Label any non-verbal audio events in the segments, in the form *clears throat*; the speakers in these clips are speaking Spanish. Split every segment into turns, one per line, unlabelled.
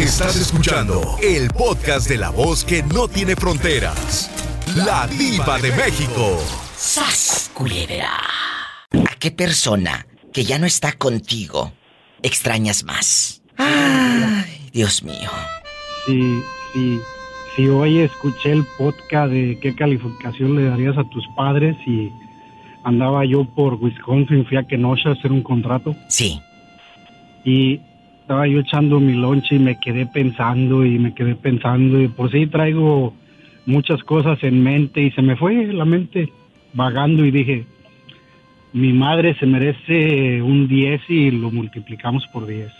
Estás escuchando el podcast de la voz que no tiene fronteras. La diva de México.
¡Sas, culebra! ¿A qué persona que ya no está contigo extrañas más? Ay, Dios mío.
Sí, sí. Si hoy escuché el podcast de qué calificación le darías a tus padres y andaba yo por Wisconsin, fui a Kenosha a hacer un contrato.
Sí.
Y estaba yo echando mi lonche y me quedé pensando y me quedé pensando y por sí traigo muchas cosas en mente y se me fue la mente vagando y dije, mi madre se merece un 10 y lo multiplicamos por 10.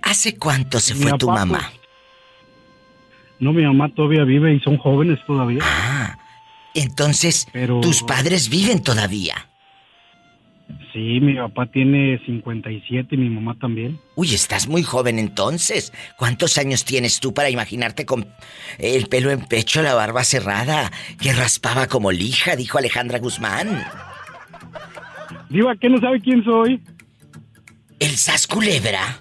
¿Hace cuánto se
Mi
fue tu mamá?
pues, No, mi mamá todavía vive y son jóvenes todavía.
Ah, entonces
Pero-
tus padres viven todavía.
Sí, mi papá tiene 57 y mi mamá también.
Uy, estás muy joven entonces. ¿Cuántos años tienes tú para imaginarte con el pelo en pecho, la barba cerrada, que raspaba como lija, dijo Alejandra Guzmán?
Diva, ¿qué no sabe quién soy?
¿El Sas Culebra?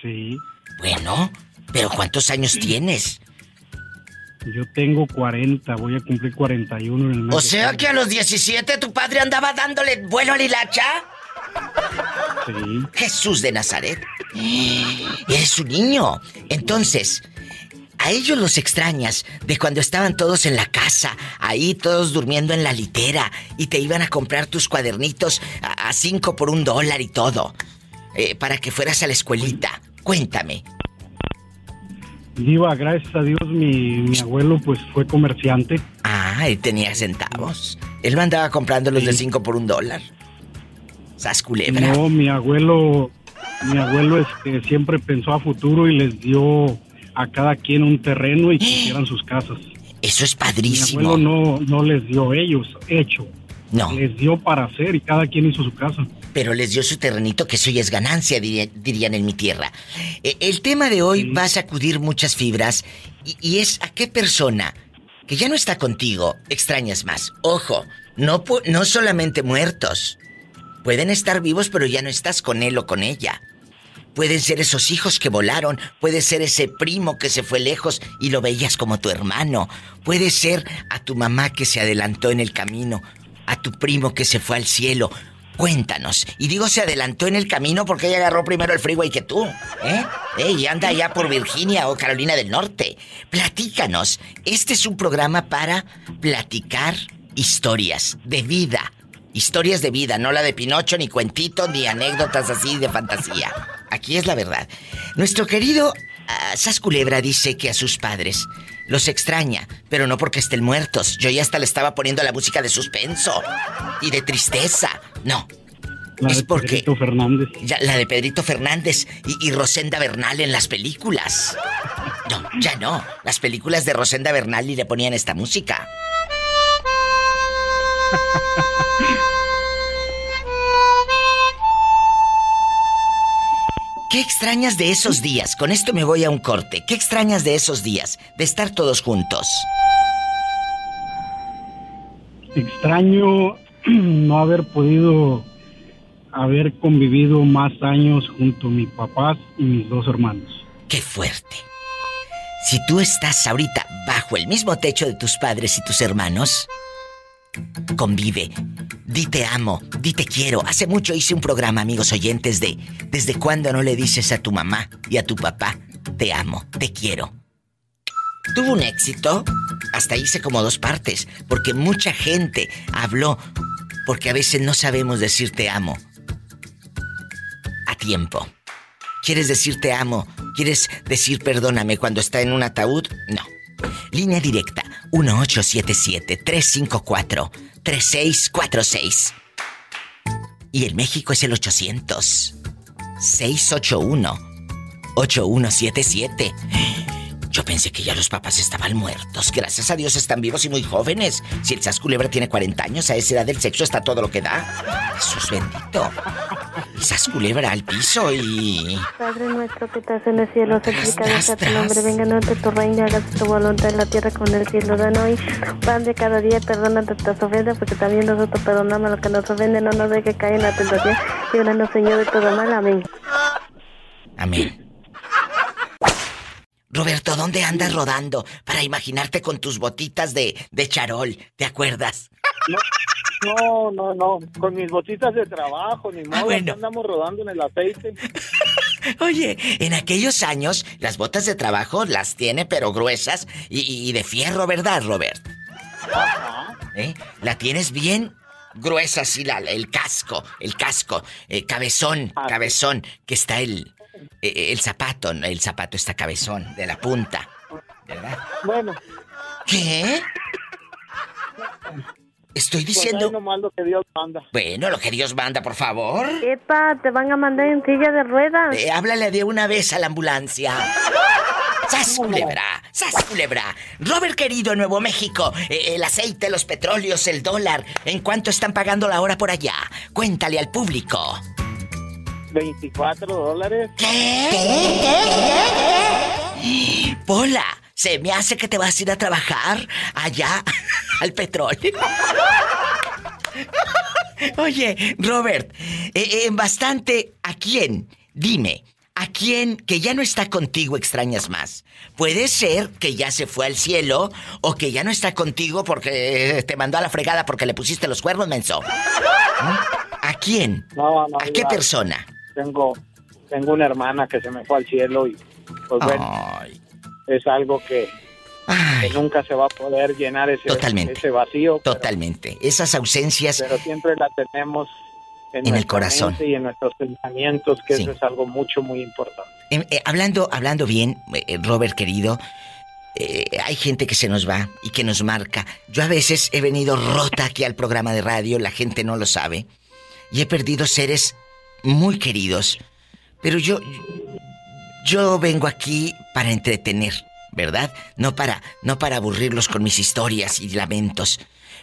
Sí,
Bueno, pero ¿cuántos años tienes?
Yo tengo 40, voy a cumplir 41 en el mes
O sea que a los 17 tu padre andaba dándole vuelo a la hilacha.
Sí,
Jesús de Nazaret. Eres un niño. Entonces, a ellos los extrañas de cuando estaban todos en la casa, ahí todos durmiendo en la litera y te iban a comprar tus cuadernitos a, a cinco por un dólar y todo, eh, para que fueras a la escuelita. Cuéntame.
Diva, gracias a Dios mi, mi abuelo pues fue comerciante.
Ah, él tenía centavos. Él me andaba comprando los de
Sí.
cinco por un dólar. Sas culebra.
No, mi abuelo, mi abuelo este, siempre pensó a futuro y les dio a cada quien un terreno y *gasps* que hicieran sus casas.
Eso es
Mi
padrísimo.
abuelo no, no les dio ellos, hecho.
No.
Les dio para hacer y cada quien hizo su casa.
Pero les dio su terrenito, que eso ya es ganancia, diría- dirían en mi tierra. Eh, el tema de hoy va a sacudir muchas fibras y, y es a qué persona que ya no está contigo extrañas más. Ojo, no, no solamente muertos. Pueden estar vivos, pero ya no estás con él o con ella. Pueden ser esos hijos que volaron, puede ser ese primo que se fue lejos y lo veías como tu hermano, puede ser a tu mamá que se adelantó en el camino, a tu primo que se fue al cielo. Cuéntanos. Y digo se adelantó en el camino porque ella agarró primero el freeway que tú, ¿eh? Y anda allá por Virginia o Carolina del Norte. Platícanos. Este es un programa para platicar historias de vida. Historias de vida, no la de Pinocho, ni cuentitos, ni anécdotas así de fantasía. Aquí es la verdad. Nuestro querido ah, Sas Culebra dice que a sus padres los extraña, pero no porque estén muertos. Yo ya hasta le estaba poniendo la música de suspenso y de tristeza. No.
La
es
de
porque
Pedrito Fernández.
ya, la de Pedrito Fernández y, y Rosenda Bernal en las películas. No, ya no. Las películas de Rosenda Bernal y le ponían esta música. *laughs* ¿Qué extrañas de esos días? Con esto me voy a un corte. ¿Qué extrañas de esos días? De estar todos juntos.
Extraño *clears throat* no haber podido haber convivido más años junto a mis papás y mis dos hermanos.
¡Qué fuerte! Si tú estás ahorita bajo el mismo techo de tus padres y tus hermanos, convive. Di te amo, di te quiero. Hace mucho hice un programa, amigos oyentes, de ¿Desde cuándo no le dices a tu mamá y a tu papá te amo, te quiero? Tuvo un éxito. Hasta hice como dos partes, porque mucha gente habló, porque a veces no sabemos decir te amo a tiempo. ¿Quieres decir te amo? ¿Quieres decir perdóname cuando está en un ataúd? No. Línea directa 1877-354-3646. Y en México es el 800-681-8177. Yo pensé que ya los papás estaban muertos. Gracias a Dios están vivos y muy jóvenes. Si el Sas Culebra tiene 40 años, a esa edad del sexo está todo lo que da. Jesús bendito. El Sas Culebra al piso y...
Padre nuestro que estás en el cielo, santificado sea tu nombre, venga a tu reino, hágase tu voluntad en la tierra como en el cielo. Dan hoy pan de cada día, perdona nuestras ofensas, porque también nosotros perdonamos a los que nos ofenden, no nos dejes caer en la tentación, líbranos Señor de todo mal, amén.
Amén. Roberto, ¿dónde andas rodando para imaginarte con tus botitas de, de charol? ¿Te acuerdas?
No, no, no, con mis botitas de trabajo, ni
Ah,
modo,
bueno.
andamos rodando en el aceite. *laughs*
Oye, en aquellos años las botas de trabajo las tiene pero gruesas y, y de fierro, ¿verdad, Robert?
Ajá.
¿Eh? La tienes bien gruesa, así la, el casco, el casco, eh, cabezón,
Ah, sí.
cabezón, que está el, el zapato, el zapato está cabezón, de la punta, ¿verdad?
Bueno,
¿Qué? Estoy
pues
diciendo...
lo que Dios manda.
Bueno, lo que Dios manda, por favor.
Epa, te van a mandar en silla de ruedas.
Eh, háblale de una vez a la ambulancia. *laughs* ¡Sas, culebra! ¡Sas, culebra! Robert querido, en Nuevo México, eh, el aceite, los petróleos, el dólar, ¿en cuánto están pagando la hora por allá? Cuéntale al público.
24 dólares.
¿Qué? Pola, se me hace que te vas a ir a trabajar allá *laughs* al petróleo. Oye, Robert, eh, eh, bastante, ¿a quién? Dime, ¿a quién que ya no está contigo extrañas más? Puede ser que ya se fue al cielo o que ya no está contigo porque eh, te mandó a la fregada porque le pusiste los cuernos, menso. ¿Mm? ¿A quién?
No, no,
¿A qué persona?
Tengo, tengo una hermana que se me fue al cielo y, pues bueno,
Ay,
es algo que, que nunca se va a poder llenar ese,
Totalmente.
ese vacío. pero-
Totalmente. Esas ausencias.
Pero, siempre la tenemos en,
En el corazón.
y en nuestros pensamientos, que
Sí.
eso es algo mucho, muy importante.
Eh, eh, hablando, hablando bien, eh, Robert querido, eh, hay gente que se nos va y que nos marca. Yo a veces he venido rota aquí al programa de radio, la gente no lo sabe, y he perdido seres muy queridos. Pero yo, yo vengo aquí para entretener, ¿verdad? No para, no para aburrirlos con mis historias y lamentos.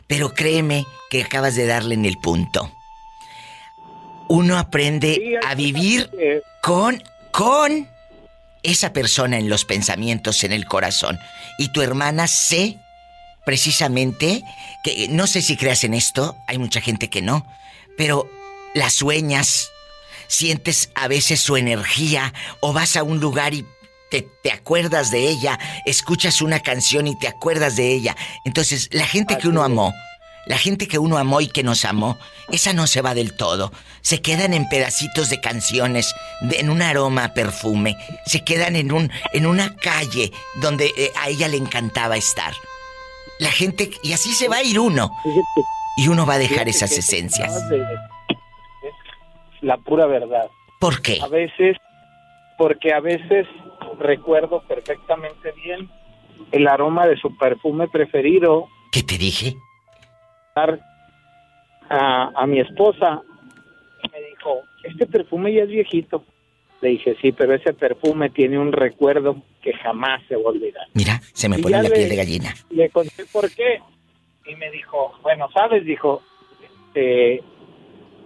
Pero créeme que acabas de darle en el punto. Uno aprende a vivir con con esa persona en los pensamientos, en el corazón. Y tu hermana sé precisamente que no sé si creas en esto, hay mucha gente que no, pero las sueñas, sientes a veces su energía o vas a un lugar y te, te acuerdas de ella, escuchas una canción y te acuerdas de ella. Entonces, la gente que uno amó, la gente que uno amó y que nos amó, esa no se va del todo. Se quedan en pedacitos de canciones, de- en un aroma a perfume. Se quedan en un en una calle donde eh, a ella le encantaba estar. La gente y así se va a ir uno y uno va a dejar esas esencias.
La pura verdad.
¿Por qué?
A veces, porque a veces recuerdo perfectamente bien el aroma de su perfume preferido
¿Qué te dije?
a, a mi esposa y me dijo, este perfume ya es viejito. Le dije, sí, pero ese perfume tiene un recuerdo que jamás se va a olvidar.
Mira, se me
Y
pone la
le-
piel de gallina.
Le conté por qué y me dijo, bueno, sabes, dijo, eh,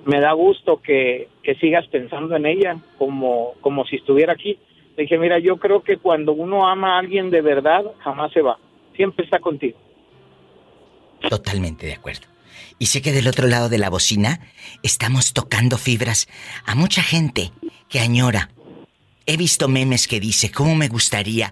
me da gusto que, que sigas pensando en ella como, como si estuviera aquí. Le dije, mira, yo creo que cuando uno ama a alguien de verdad, jamás se va, siempre está contigo.
Totalmente de acuerdo. Y sé que del otro lado de la bocina estamos tocando fibras a mucha gente que añora. He visto memes que dice, ¿cómo me gustaría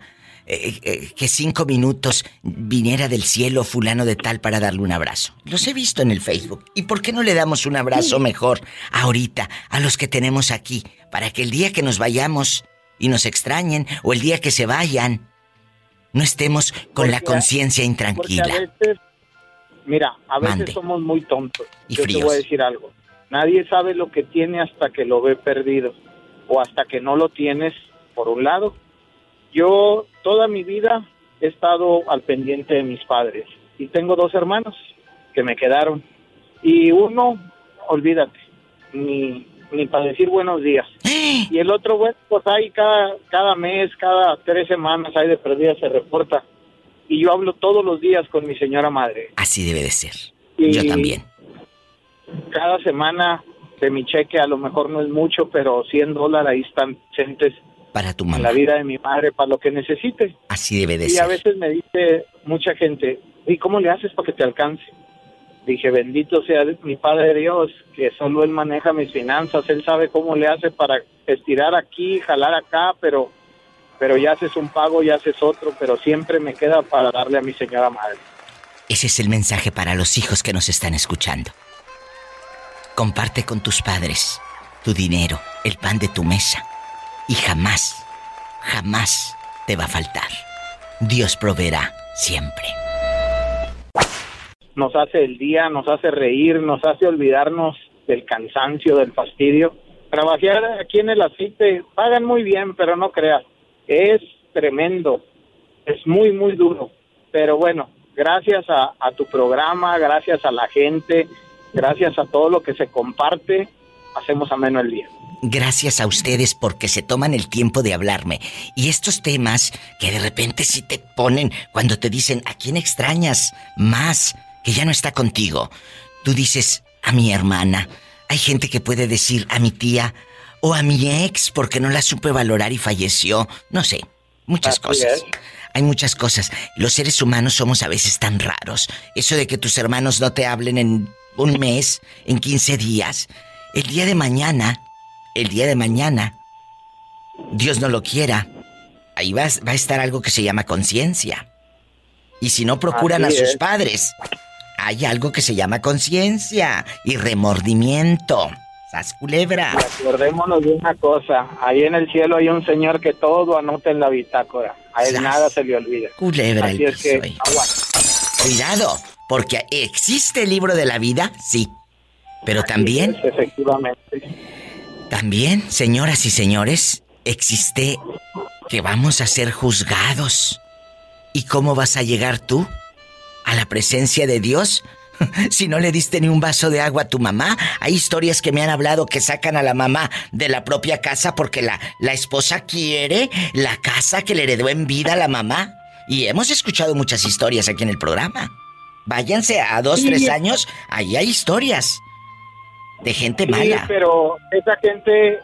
eh, eh, que cinco minutos viniera del cielo fulano de tal para darle un abrazo? Los he visto en el Facebook. ¿Y por qué no le damos un abrazo mejor ahorita a los que tenemos aquí? Para que el día que nos vayamos y nos extrañen o el día que se vayan, no estemos con la conciencia intranquila.
a veces, mira, a veces
Mande.
somos muy tontos.
Y
Yo
fríos.
te voy a decir algo. Nadie sabe lo que tiene hasta que lo ve perdido o hasta que no lo tienes, por un lado. Yo toda mi vida he estado al pendiente de mis padres y tengo dos hermanos que me quedaron. Y uno, olvídate, ni, ni para decir buenos días. *gasps* Y el otro, bueno, pues ahí cada, cada mes, cada tres semanas, ahí de perdida se reporta. Y yo hablo todos los días con mi señora madre.
Así debe de ser.
Y-
Yo también.
Cada semana de mi cheque a lo mejor no es mucho, pero 100 dólares ahí están presentes
Para tu mamá.
la vida de mi madre para lo que necesite.
Así debe de
Y a
ser.
veces me dice mucha gente, ¿y cómo le haces para que te alcance? Dije, bendito sea mi Padre Dios, que solo Él maneja mis finanzas, Él sabe cómo le hace para estirar aquí, jalar acá, pero, pero ya haces un pago, ya haces otro, pero siempre me queda para darle a mi señora madre.
Ese es el mensaje para los hijos que nos están escuchando. Comparte con tus padres tu dinero, el pan de tu mesa, y jamás, jamás te va a faltar. Dios proveerá siempre.
Nos hace el día, nos hace reír, nos hace olvidarnos del cansancio, del fastidio. Trabajar aquí en el aceite pagan muy bien, pero no creas, es tremendo, es muy, muy duro. Pero bueno, gracias a, a tu programa, gracias a la gente, gracias a todo lo que se comparte, hacemos ameno el día.
Gracias a ustedes porque se toman el tiempo de hablarme. Y estos temas que de repente sí te ponen cuando te dicen, ¿a quién extrañas más que ya no está contigo? Tú dices, a mi hermana. Hay gente que puede decir, a mi tía o a mi ex porque no la supe valorar y falleció. No sé, muchas cosas. Hay muchas cosas. Los seres humanos somos a veces tan raros. Eso de que tus hermanos no te hablen en un mes, en 15 días. El día de mañana el día de mañana, Dios no lo quiera, ahí va, va a estar algo que se llama conciencia. Y si no procuran a sus padres, hay algo que se llama conciencia y remordimiento. ¡Sas culebra!
Recordémonos de una cosa, ahí en el cielo hay un señor que todo anota en la bitácora. A él nada se le olvida.
Culebra Así es que, Cuidado, porque existe el libro de la vida, sí. Pero también...
efectivamente.
También, señoras y señores, existe que vamos a ser juzgados. ¿Y cómo vas a llegar tú a la presencia de Dios? *laughs* si no le diste ni un vaso de agua a tu mamá, hay historias que me han hablado que sacan a la mamá de la propia casa porque la, la esposa quiere la casa que le heredó en vida a la mamá. Y hemos escuchado muchas historias aquí en el programa. Váyanse a dos, tres años, ahí hay historias de gente mala.
pero esa gente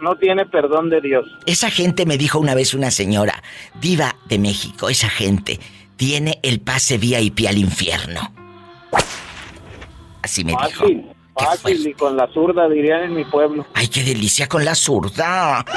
no tiene perdón de Dios.
Esa gente me dijo una vez una señora, diva de México, esa gente tiene el pase VIP al infierno. Así me dijo.
Fácil, y con la zurda dirían en mi pueblo.
Ay, qué delicia con la zurda. *laughs*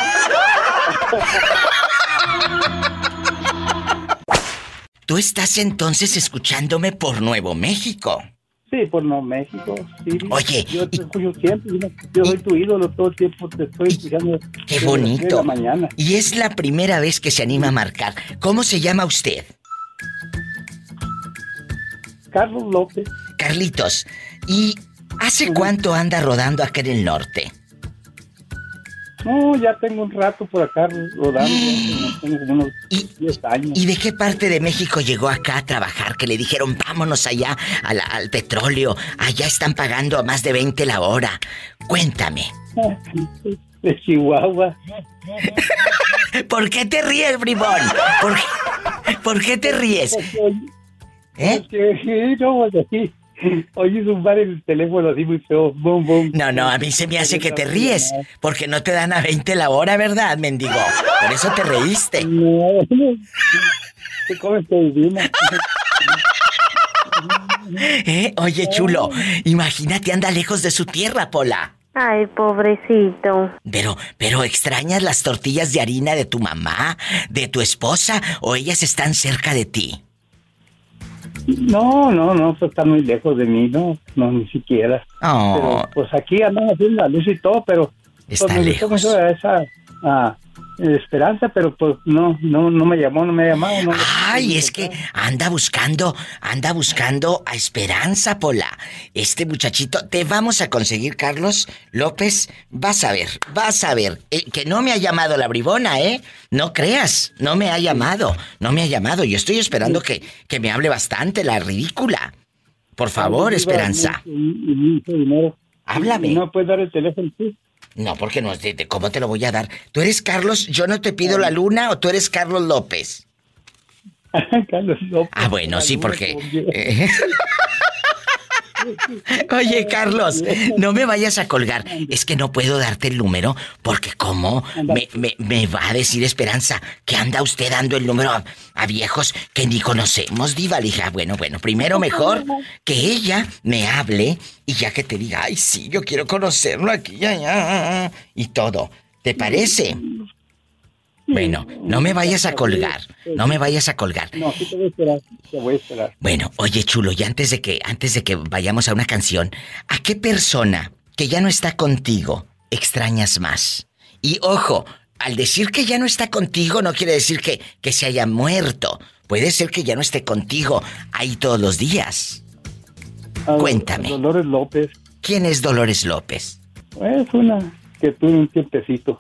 Tú estás entonces escuchándome por Nuevo México.
Sí, por no México. Sí.
Oye.
Yo te escucho siempre. Yo soy tu ídolo todo el tiempo. Te estoy escuchando.
Qué bonito. mañana. Y es la primera vez que se anima a marcar. ¿Cómo se llama usted?
Carlos López.
Carlitos. ¿Y hace cuánto anda rodando acá en el norte?
No, ya tengo un rato por acá rodando, tengo como unos *gasps* 10 años.
¿Y de qué parte de México llegó acá a trabajar? Que le dijeron, vámonos allá al, petróleo, allá están pagando a más de 20 la hora. Cuéntame. *laughs*
De Chihuahua. *laughs*
¿Por qué te ríes, bribón? ¿Por, qué te ríes?
¿Eh? Porque, no, así. Oye, zumbar el teléfono así muy feo. Boom, boom.
No, no, a mí se me hace que te ríes. Porque no te dan a 20 la hora, ¿verdad, mendigo? Por eso te reíste. No,
te comes divina. *laughs*
¿Eh? Oye, chulo, imagínate, anda lejos de su tierra, Pola.
Ay, pobrecito.
Pero, pero extrañas las tortillas de harina de tu mamá, de tu esposa, o ellas están cerca de ti.
No, no, no, pues está muy lejos de mí, no, no, ni siquiera.
Oh.
Pero, pues aquí andan haciendo la luz y todo, pero
pues, está lejos. esa
ah, esperanza, pero pues no, no, no me llamó, no me ha llamado. No,
Ay, es que anda buscando, anda buscando a Esperanza, Pola. Este muchachito, te vamos a conseguir, Carlos López. Vas a ver, vas a ver. Eh, que no me ha llamado la bribona, ¿eh? No creas, no me ha llamado, no me ha llamado. Yo estoy esperando que, que me hable bastante, la ridícula. Por favor, Esperanza. Háblame.
¿No puedes dar el teléfono? Sí?
No, porque no, de, ¿cómo te lo voy a dar? ¿Tú eres Carlos, yo no te pido la luna o tú eres Carlos López? *laughs*
Carlos López.
Ah, bueno, sí, porque... *laughs* Oye, Carlos, no me vayas a colgar. Es que no puedo darte el número porque ¿cómo me, va a decir Esperanza que anda usted dando el número a, viejos que ni conocemos, diva? Lija, bueno, bueno, primero mejor que ella me hable y ya que te diga, ay, sí, yo quiero conocerlo aquí, ya, ya, y todo. ¿Te parece? Bueno, no me vayas a colgar. No me vayas a colgar.
No, sí te voy a esperar. Te voy a esperar.
Bueno, oye, chulo, y antes de que antes de que vayamos a una canción, ¿a qué persona que ya no está contigo extrañas más? Y ojo, al decir que ya no está contigo no quiere decir que, que se haya muerto. Puede ser que ya no esté contigo ahí todos los días.
Ah,
Cuéntame.
Dolores López.
¿Quién es Dolores López?
Es una que tuve un tiempecito.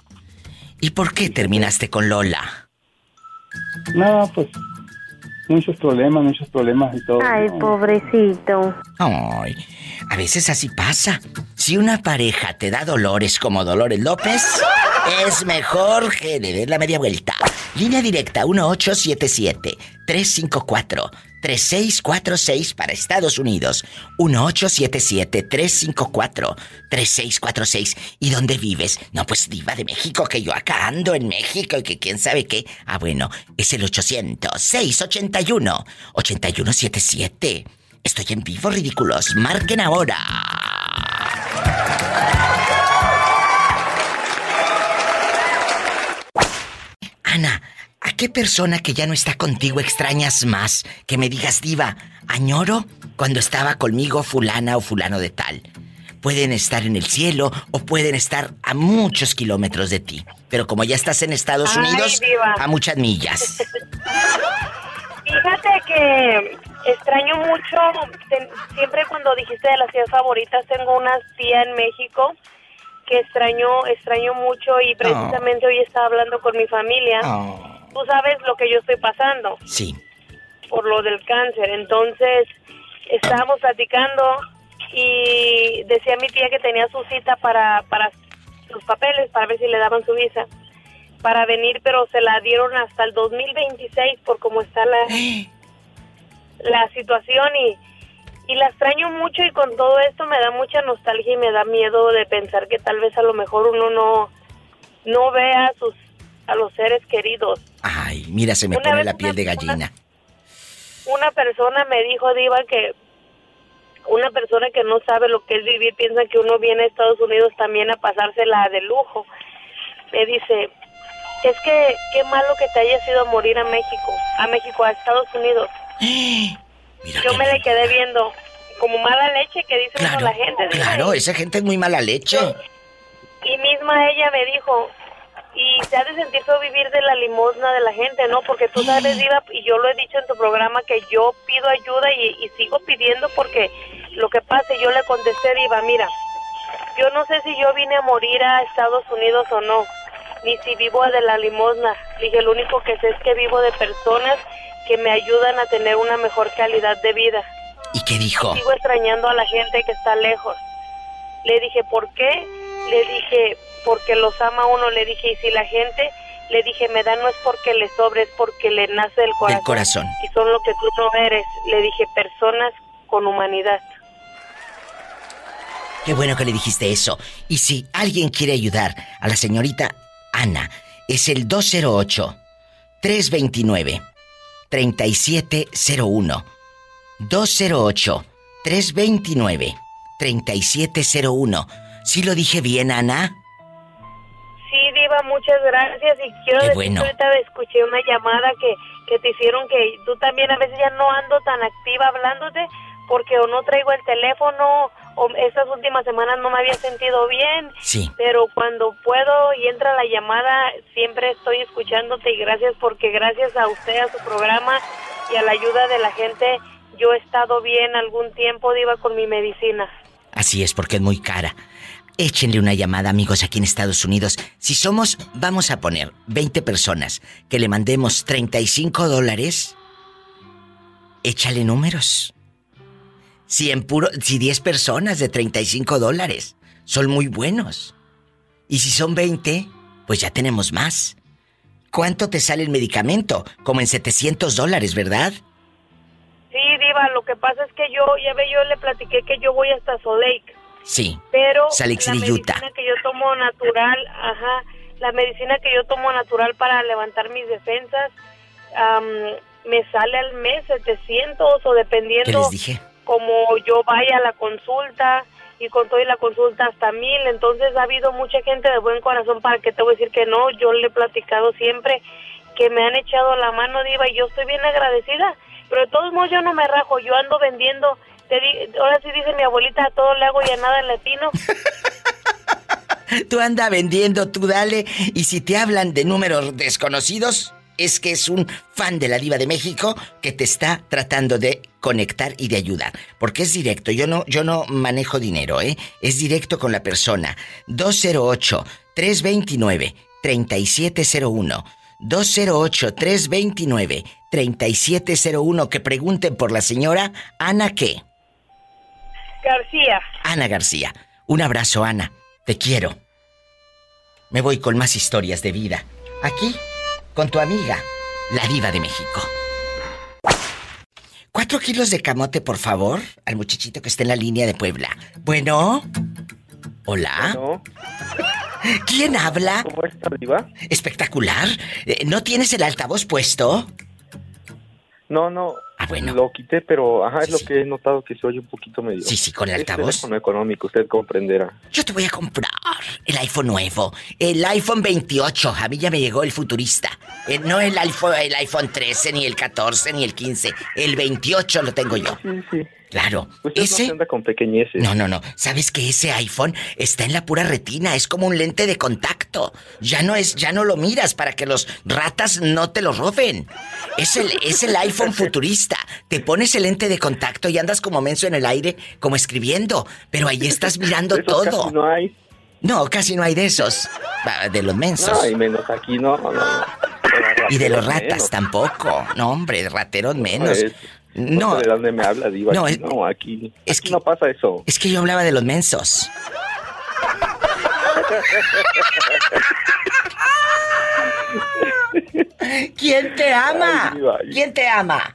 ¿Y por qué terminaste con Lola?
Nada, pues muchos problemas, muchos problemas y todo.
Ay,
¿no?
pobrecito.
Ay, a veces así pasa. Si una pareja te da dolores como Dolores López, es mejor que le des la media vuelta. Línea directa 1877-354-3646 para Estados Unidos. 1877-354-3646. ¿Y dónde vives? No, pues diva de México, que yo acá ando en México y que quién sabe qué. Ah, bueno, es el 800-681-8177. Estoy en vivo, ridículos. Marquen ahora. Ana, ¿a qué persona que ya no está contigo extrañas más? Que me digas, diva, añoro cuando estaba conmigo fulana o fulano de tal. Pueden estar en el cielo o pueden estar a muchos kilómetros de ti. Pero como ya estás en Estados
Ay,
Unidos,
diva.
a muchas millas. *laughs*
Fíjate que extraño mucho, siempre cuando dijiste de las tías favoritas, tengo una tía en México que extraño, extraño mucho y precisamente hoy estaba hablando con mi familia.
Oh,
Tú sabes lo que yo estoy pasando
sí.
por lo del cáncer, entonces estábamos platicando y decía mi tía que tenía su cita para, para sus papeles, para ver si le daban su visa, para venir, pero se la dieron hasta el 2026 por cómo está la, *gasps* la situación y, y la extraño mucho y con todo esto me da mucha nostalgia y me da miedo de pensar que tal vez a lo mejor uno no, no vea sus a los seres queridos.
Ay, mira, se me
Una
pone la piel de
persona-
gallina.
Una persona me dijo, Diva, que una persona que no sabe lo que es vivir piensa que uno viene a Estados Unidos también a pasársela de lujo. Me dice, es que qué malo que te hayas ido a morir a México, a México, a Estados Unidos. *gasps*
Mira
Yo me le quedé viendo como mala leche que dice uno
Claro,
la gente.
Claro, esa gente es muy mala leche.
Y misma ella me dijo, y se ha de sentir feo vivir de la limosna de la gente, ¿no? Porque tú sabes, Diva, y yo lo he dicho en tu programa, que yo pido ayuda y, y sigo pidiendo porque lo que pasa, y yo le contesté, Diva, mira, yo no sé si yo vine a morir a Estados Unidos o no, ni si vivo de la limosna. Dije, lo único que sé es que vivo de personas que me ayudan a tener una mejor calidad de vida.
¿Y qué dijo?
Sigo extrañando a la gente que está lejos. Le dije, ¿por qué? Le dije, porque los ama uno. Le dije, y si la gente, le dije, me da no es porque le sobre, es porque le nace del corazón.
Del corazón.
Y son lo que tú no eres. Le dije, personas con humanidad.
Qué bueno que le dijiste eso. Y si alguien quiere ayudar a la señorita Ana, es el 208 329 3701. 208 329 3701. ¿Sí lo dije bien, Ana?
Diva, muchas gracias. Y quiero decir
bueno.
que ahorita escuché una llamada que, que te hicieron que tú también a veces ya no ando tan activa hablándote porque o no traigo el teléfono o estas últimas semanas no me había sentido bien.
Sí.
Pero cuando puedo y entra la llamada, siempre estoy escuchándote y gracias porque gracias a usted, a su programa y a la ayuda de la gente, yo he estado bien algún tiempo, Diva, con mi medicina.
Así es, porque es muy cara. Échenle una llamada, amigos, aquí en Estados Unidos. Si somos, vamos a poner 20 personas que le mandemos 35 dólares, échale números. Si en puro, si 10 personas de 35 dólares son muy buenos. Y si son 20, pues ya tenemos más. ¿Cuánto te sale el medicamento? Como en 700 dólares, ¿verdad?
Sí, Diva, lo que pasa es que yo, ya ve, yo le platiqué que yo voy hasta Salt Lake.
Sí.
pero la medicina que yo tomo natural, ajá, la medicina que yo tomo natural para levantar mis defensas, am, me sale al mes 700 o
¿Qué
dependiendo
les dije?
como yo vaya a la consulta y con todo y la consulta hasta mil. Entonces ha habido mucha gente de buen corazón para que te voy a decir que no. Yo le he platicado siempre que me han echado la mano, Diva, y yo estoy bien agradecida. Pero de todos modos yo no me rajo, yo ando vendiendo. Te di- ahora sí dice mi abuelita, a todo le hago y a nada le atino. *laughs*
Tú anda vendiendo, tú dale. Y si te hablan de números desconocidos, es que es un fan de la diva de México que te está tratando de conectar y de ayudar. Porque es directo. Yo no, yo no manejo dinero, ¿eh? Es directo con la persona. 208-329-3701. 208-329-3701. Que pregunten por la señora Ana qué.
García,
Ana García. Un abrazo, Ana. Te quiero. Me voy con más historias de vida. Aquí, con tu amiga, la diva de México. Cuatro kilos de camote, por favor, al muchachito que está en la línea de Puebla. Bueno. Hola. ¿Quién habla?
¿cómo está, Diva?
Espectacular. Eh, ¿No tienes el altavoz puesto?
No, no.
Ah, bueno.
Lo quité, pero ajá, es
Sí,
lo
sí.
que he notado que se oye un poquito medio.
Sí, sí, con el
Es
altavoz.
teléfono económico, usted comprenderá.
Yo te voy a comprar el iPhone nuevo, el iPhone 28. A mí ya me llegó el futurista. Eh, no el iPhone, el iPhone 13, ni el 14, ni el 15. El 28 lo tengo yo.
Sí, sí.
Claro.
Usted no
Ese.
se anda con pequeñeces.
No, no, no. ¿Sabes que ese iPhone está en la pura retina? Es como un lente de contacto. Ya no es, ya no lo miras para que los ratas no te lo roben. Es el, es el iPhone futurista. Te pones el lente de contacto y andas como menso en el aire, como escribiendo. Pero ahí estás mirando todo.
casi no hay.
No, casi no hay de esos. De los mensos.
No, y menos aquí, no, no, no.
y de los ratas
menos.
tampoco. No, hombre, rateros menos. No,
¿De dónde me habla, Diva?
No,
Aquí
es-
no, aquí,
es
aquí
que-
no pasa eso.
es que yo hablaba de los mensos. ¿Quién te ama?
Ay, diva, ay.
¿Quién te ama?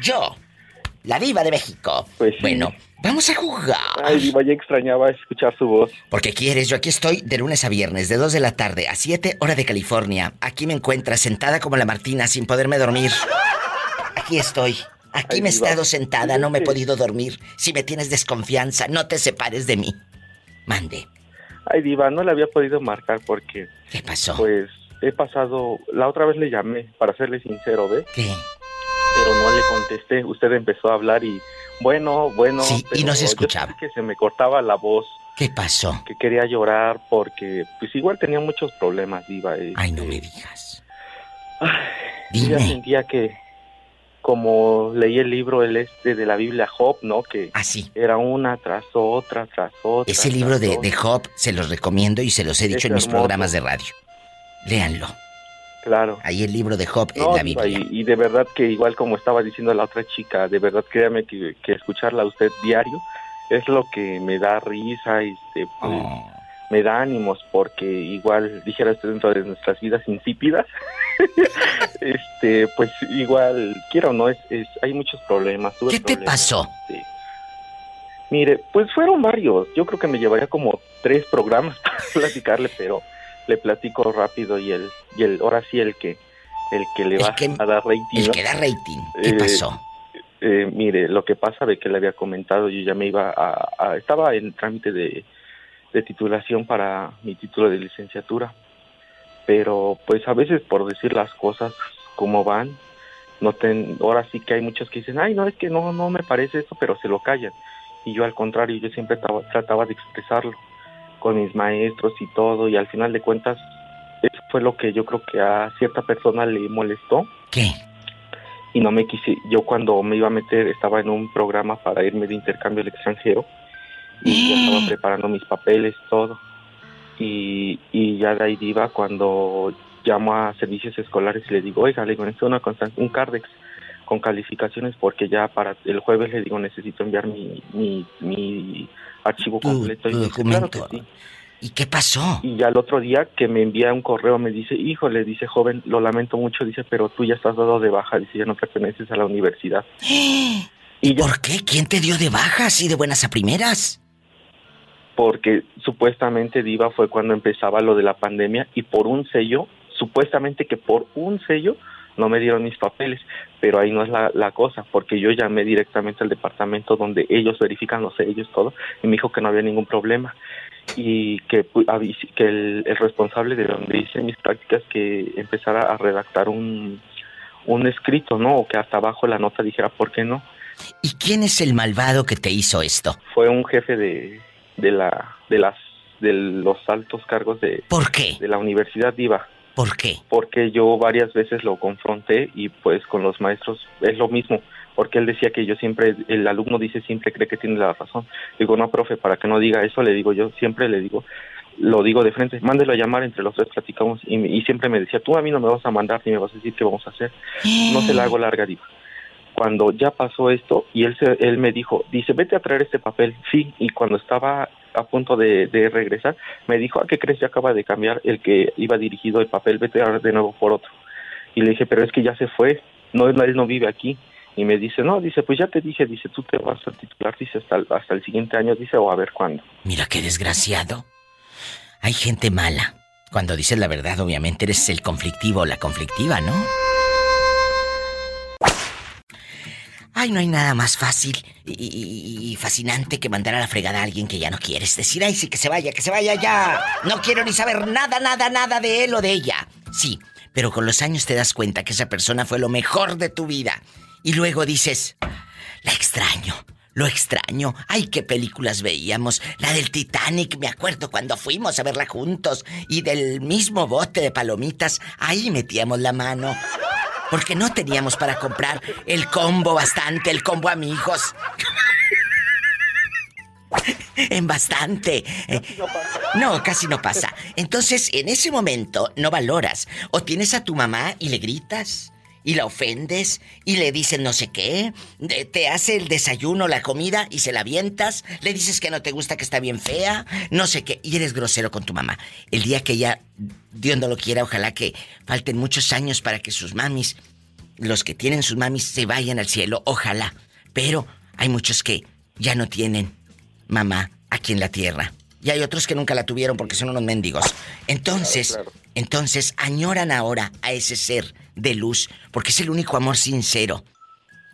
Yo, la diva de México.
Pues sí.
Bueno, vamos a jugar.
Ay, Diva, ya extrañaba escuchar su voz.
Porque quieres, yo aquí estoy de lunes a viernes, de 2 de la tarde a 7 hora de California. Aquí me encuentras sentada como la Martina sin poderme dormir. Aquí estoy. Aquí
Ay,
me he estado sentada, no me he podido dormir. Si me tienes desconfianza, no te separes de mí. Mande.
Ay, Diva, no le había podido marcar porque,
¿Qué pasó?
pues, he pasado... La otra vez le llamé, para serle sincero, ¿ve?
¿Qué?
pero no le contesté. Usted empezó a hablar y bueno, bueno.
Sí, y no se escuchaba.
que se me cortaba la voz,
¿Qué pasó?
que quería llorar porque pues igual tenía muchos problemas, Diva.
Ay, no me digas.
ya
Dime.
sentía que como leí el libro el este de la Biblia Job, ¿no? Que
Así.
era una tras otra, tras otra.
Ese libro de, de Job se los recomiendo y se los he dicho
Es
en mis
hermoso.
programas de radio. Léanlo.
Claro.
Ahí el libro de Job en
No,
la
Diva,
Biblia.
y, y de verdad que igual como estaba diciendo la otra chica, de verdad créame que, que escucharla a usted diario es lo que me da risa y este, pues,
Oh.
me da ánimos porque igual dijera usted dentro de nuestras vidas insípidas *laughs* este pues igual quiero o no es, es hay muchos problemas tuve
¿Qué te
problemas,
pasó?
este. mire pues fueron varios yo creo que me llevaría como tres programas *laughs* para platicarle pero le platico rápido y el y el ahora sí el que el que le
El
va
que-
a dar rating
El
¿no?
que da rating. ¿Qué
Eh,
pasó?
Eh, mire, lo que pasa de que le había comentado, yo ya me iba a, a- estaba en trámite de, de titulación para mi título de licenciatura, pero pues a veces por decir las cosas como van, no ten, ahora sí que hay muchos que dicen, ay no, es que no, no me parece eso, pero se lo callan, y yo al contrario, yo siempre trataba, trataba de expresarlo con mis maestros y todo, y al final de cuentas, eso fue lo que yo creo que a cierta persona le molestó,
¿Qué?
y no me quise, yo cuando me iba a meter estaba en un programa para irme de intercambio al extranjero y ya estaba *gasps* preparando mis papeles, todo. Y, y ya de ahí iba cuando llamo a servicios escolares y le digo, oiga, le digo, necesito una un Cardex con calificaciones porque ya para el jueves le digo, necesito enviar mi, mi, mi archivo
Tu-
completo.
tu
y dice, claro que sí.
¿Y qué pasó?
Y ya el otro día que me envía un correo me dice, híjole, dice joven, lo lamento mucho, dice, pero tú ya estás dado de baja, dice, ya no perteneces a la universidad. *gasps*
¿Y
Y ya,
por qué? ¿Quién te dio de baja así de buenas a primeras?
Porque supuestamente Diva fue cuando empezaba lo de la pandemia y por un sello, supuestamente que por un sello no me dieron mis papeles, pero ahí no es la, la cosa, porque yo llamé directamente al departamento donde ellos verifican los sellos, todo, y me dijo que no había ningún problema y que, que el, el responsable de donde hice mis prácticas que empezara a redactar un, un escrito, ¿no? O que hasta abajo la nota dijera por qué no.
¿Y quién es el malvado que te hizo esto?
Fue un jefe de, de la de las de los altos cargos de
¿Por qué?
de la Universidad Diva.
¿Por qué?
Porque yo varias veces lo confronté y pues con los maestros es lo mismo, porque él decía que yo siempre, el alumno dice siempre cree que tiene la razón. Digo, no, profe, para que no diga eso, le digo yo, siempre le digo, lo digo de frente, mándelo a llamar, entre los tres platicamos y, y siempre me decía, tú a mí no me vas a mandar ni me vas a decir qué vamos a hacer. No se la hago larga, digo cuando ya pasó esto y él se, él me dijo, dice, vete a traer este papel, sí, y cuando estaba a punto de, regresar, me dijo, ¿a qué crees? Ya acaba de cambiar el que iba dirigido el papel, vete a de nuevo por otro. Y le dije, pero es que ya se fue, no, él no vive aquí. Y me dice, no, dice, pues ya te dije, dice, tú te vas a titular, dice, hasta, hasta el siguiente año, dice, o a ver cuándo.
Mira qué desgraciado. Hay gente mala. Cuando dices la verdad, obviamente eres el conflictivo o la conflictiva, ¿no? Ay, no hay nada más fácil y, fascinante que mandar a la fregada a alguien que ya no quieres. Decir, ay, sí, que se vaya, que se vaya ya. No quiero ni saber nada, nada, nada de él o de ella. Sí, pero con los años te das cuenta que esa persona fue lo mejor de tu vida. Y luego dices, la extraño, lo extraño. Ay, qué películas veíamos. La del Titanic, me acuerdo cuando fuimos a verla juntos. Y del mismo bote de palomitas, ahí metíamos la mano. Porque no teníamos para comprar el combo bastante, el combo amigos. en bastante. No, casi no pasa. Entonces, en ese momento no valoras. O tienes a tu mamá y le gritas y la ofendes y le dices no sé qué, te hace el desayuno, la comida y se la avientas, le dices que no te gusta, que está bien fea, no sé qué, y eres grosero con tu mamá. El día que ella, Dios no lo quiera, ojalá que falten muchos años para que sus mamis, los que tienen sus mamis, se vayan al cielo, ojalá. Pero hay muchos que ya no tienen mamá aquí en la tierra. Y hay otros que nunca la tuvieron porque son unos mendigos. Entonces, entonces añoran ahora a ese ser de luz, porque es el único amor sincero,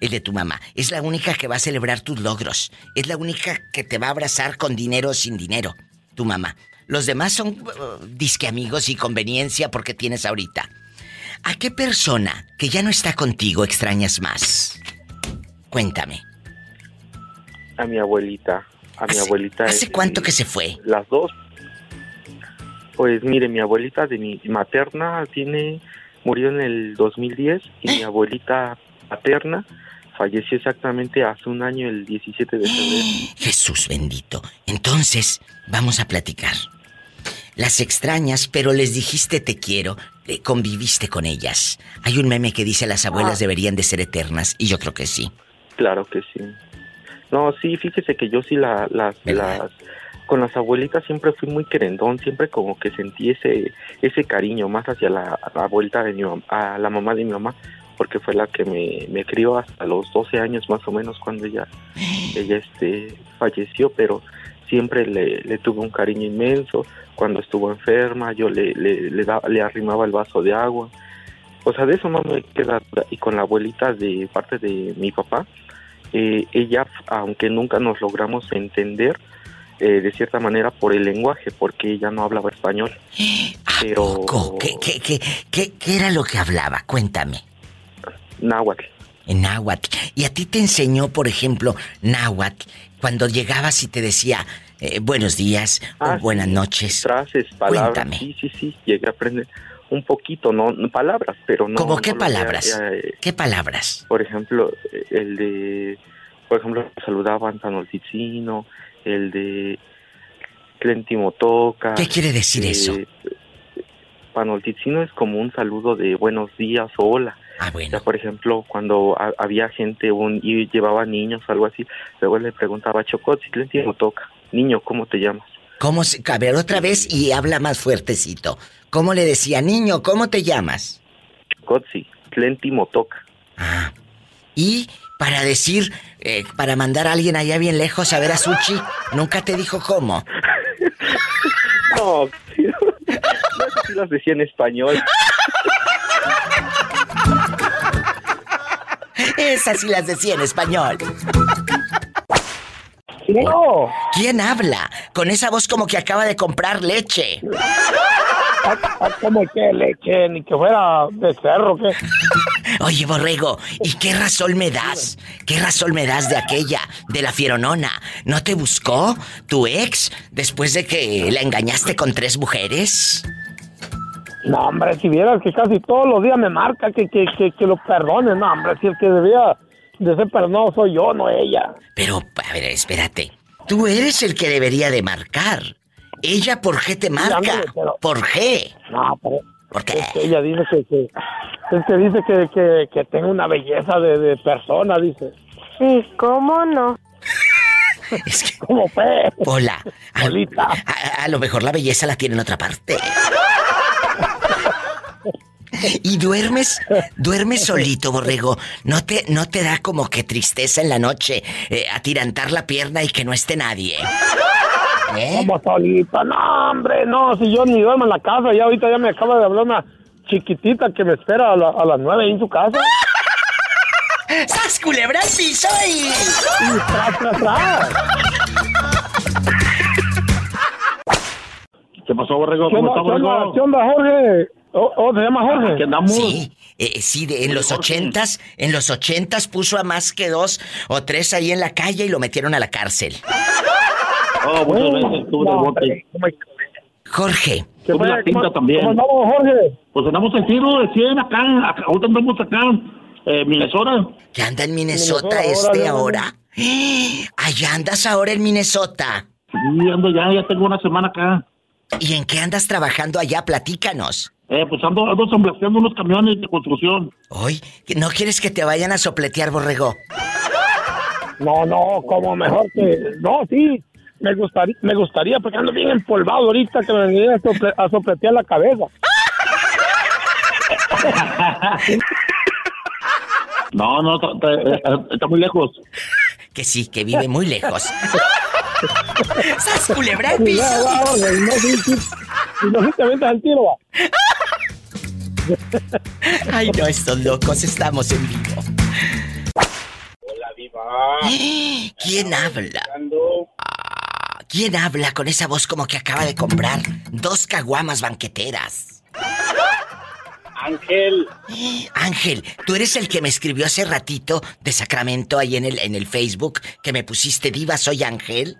el de tu mamá. Es la única que va a celebrar tus logros. Es la única que te va a abrazar con dinero o sin dinero, tu mamá. Los demás son uh, disque amigos y conveniencia porque tienes ahorita. ¿A qué persona que ya no está contigo extrañas más? Cuéntame.
A mi abuelita. A mi abuelita.
¿Hace cuánto que se fue?
Las dos. Pues mire, mi abuelita de mi materna tiene murió en el 2010 y mi abuelita paterna falleció exactamente hace un año, el 17 de febrero. *gasps*
Jesús bendito. Entonces, vamos a platicar. Las extrañas, pero les dijiste te quiero, eh, conviviste con ellas. Hay un meme que dice las abuelas ah. deberían de ser eternas, y yo creo que sí.
Claro que sí. No, sí, fíjese que yo sí la, las, las con las abuelitas siempre fui muy querendón, siempre como que sentí ese, ese cariño más hacia la, vuelta de mi a la mamá de mi mamá, porque fue la que me, me crió hasta los 12 años más o menos cuando ella, *gasps* ella este, falleció, pero siempre le, le tuve un cariño inmenso. Cuando estuvo enferma, yo le, le, le, le arrimaba el vaso de agua. O sea, de eso no me queda. Y con la abuelita de parte de mi papá, eh, ella, aunque nunca nos logramos entender, eh, de cierta manera por el lenguaje, porque ella no hablaba español. *gasps*
pero... ¿Qué, qué, qué, qué, qué era lo que hablaba? Cuéntame.
Náhuatl.
En náhuatl. ¿Y a ti te enseñó, por ejemplo, náhuatl cuando llegabas y te decía eh, buenos días o ah, buenas noches?
Frases, palabras. Cuéntame. Sí, sí, sí, llegué a aprender un poquito, no palabras, pero no.
¿Cómo qué palabras? Eh, ¿Qué palabras?
Por ejemplo, el de, por ejemplo, saludaban San Ticino, el de Clentimotoca.
¿Qué quiere decir eso?
Panolticino es como un saludo de buenos días o hola.
Ah, bueno.
por ejemplo, cuando había gente un, y llevaba niños o algo así, luego le preguntaba a Chocot si Clentimotoca, niño, ¿cómo te llamas?
¿Cómo se, a ver, otra vez y habla más fuertecito. ¿Cómo le decía, niño, cómo te llamas?
Chocotzi, Clentimotoca.
Ah. Y para decir, eh, para mandar a alguien allá bien lejos a ver a Suchi, nunca te dijo cómo. *laughs*
no, no sé si las decía en español.
Esas sí las decía en español.
No.
¿Quién habla? Con esa voz como que acaba de comprar leche.
Como que leche, ni que fuera de cerro, ¿qué?
Oye, Borrego, ¿y qué razón me das? ¿Qué razón me das de aquella, de la fieronona? ¿No te buscó tu ex después de que la engañaste con tres mujeres?
No, hombre, si vieras que casi todos los días me marca que, que, que, que lo perdone, no, hombre, si el que debía de ser perdonado soy yo, no ella.
Pero, a ver, espérate. Tú eres el que debería de marcar. ¿Ella por qué te marca?
ándale, pero-
¿Por qué?
No, pero
¿Por qué?
es que ella dice que, que es que dice que, que, que tengo una belleza de, de persona, dice.
Sí, ¿cómo no? *laughs*
Es que,
Como fe.
hola. A- a lo mejor la belleza la tiene en otra parte. Y duermes, duermes solito, borrego. ¿No te, no te da como que tristeza en la noche eh, atirantar la pierna y que no esté nadie? ¿Eh?
Como solita, no, hombre, no, si yo ni duermo en la casa, ya ahorita ya me acaba de hablar una chiquitita que me espera a, la- a las nueve en su casa. *laughs*
¡Sas culebra al piso y...
Y tras, tras, tras.
¿Qué pasó, Borrego?
¿Qué
¿Cómo está,
qué
Borrego?
qué onda, Jorge? Oh, oh, ¿se llama Jorge?
Aquí andamos.
Sí, eh, sí, de- en los ochentas, en los ochentas puso a más que dos o tres ahí en la calle y lo metieron a la cárcel.
Oh, muchas veces estuve en el
No,
bote.
hombre, ¿cómo-
Jorge,
qué
Tuve la tinta
¿Cómo-
también.
¿Cómo andamos, Jorge?
Pues andamos en tiro de 100 acá, acá. Ahorita andamos acá en Minnesota.
que anda en Minnesota
Minnesota,
este
órale,
ahora. *gasps* Allá andas ahora en Minnesota.
Sí, ando ya, ya tengo una semana acá.
¿Y en qué andas trabajando allá? Platícanos.
Eh, pues ando, ando ensamblajeando unos camiones de construcción.
Hoy, ¿no quieres que te vayan a sopletear, borrego?
No, no, como mejor que... No, sí, me gustaría, me gustaría, porque ando bien empolvado ahorita que me venía a, sople- a sopletear la cabeza. *laughs*
No, no, está, está- está muy lejos.
Que sí, que vive muy lejos. *laughs* ¡Sas culebra
Ya,
piso!
y no, no, avientas al tiro. *laughs*
Ay, no, estos locos, estamos en vivo.
Hola, Diva. *gasps*
¿Quién habla? ¿Quién habla con esa voz como que acaba de comprar dos caguamas banqueteras?
Ángel.
Ángel, tú eres el que me escribió hace ratito de Sacramento ahí en el, en el Facebook que me pusiste diva, soy Ángel.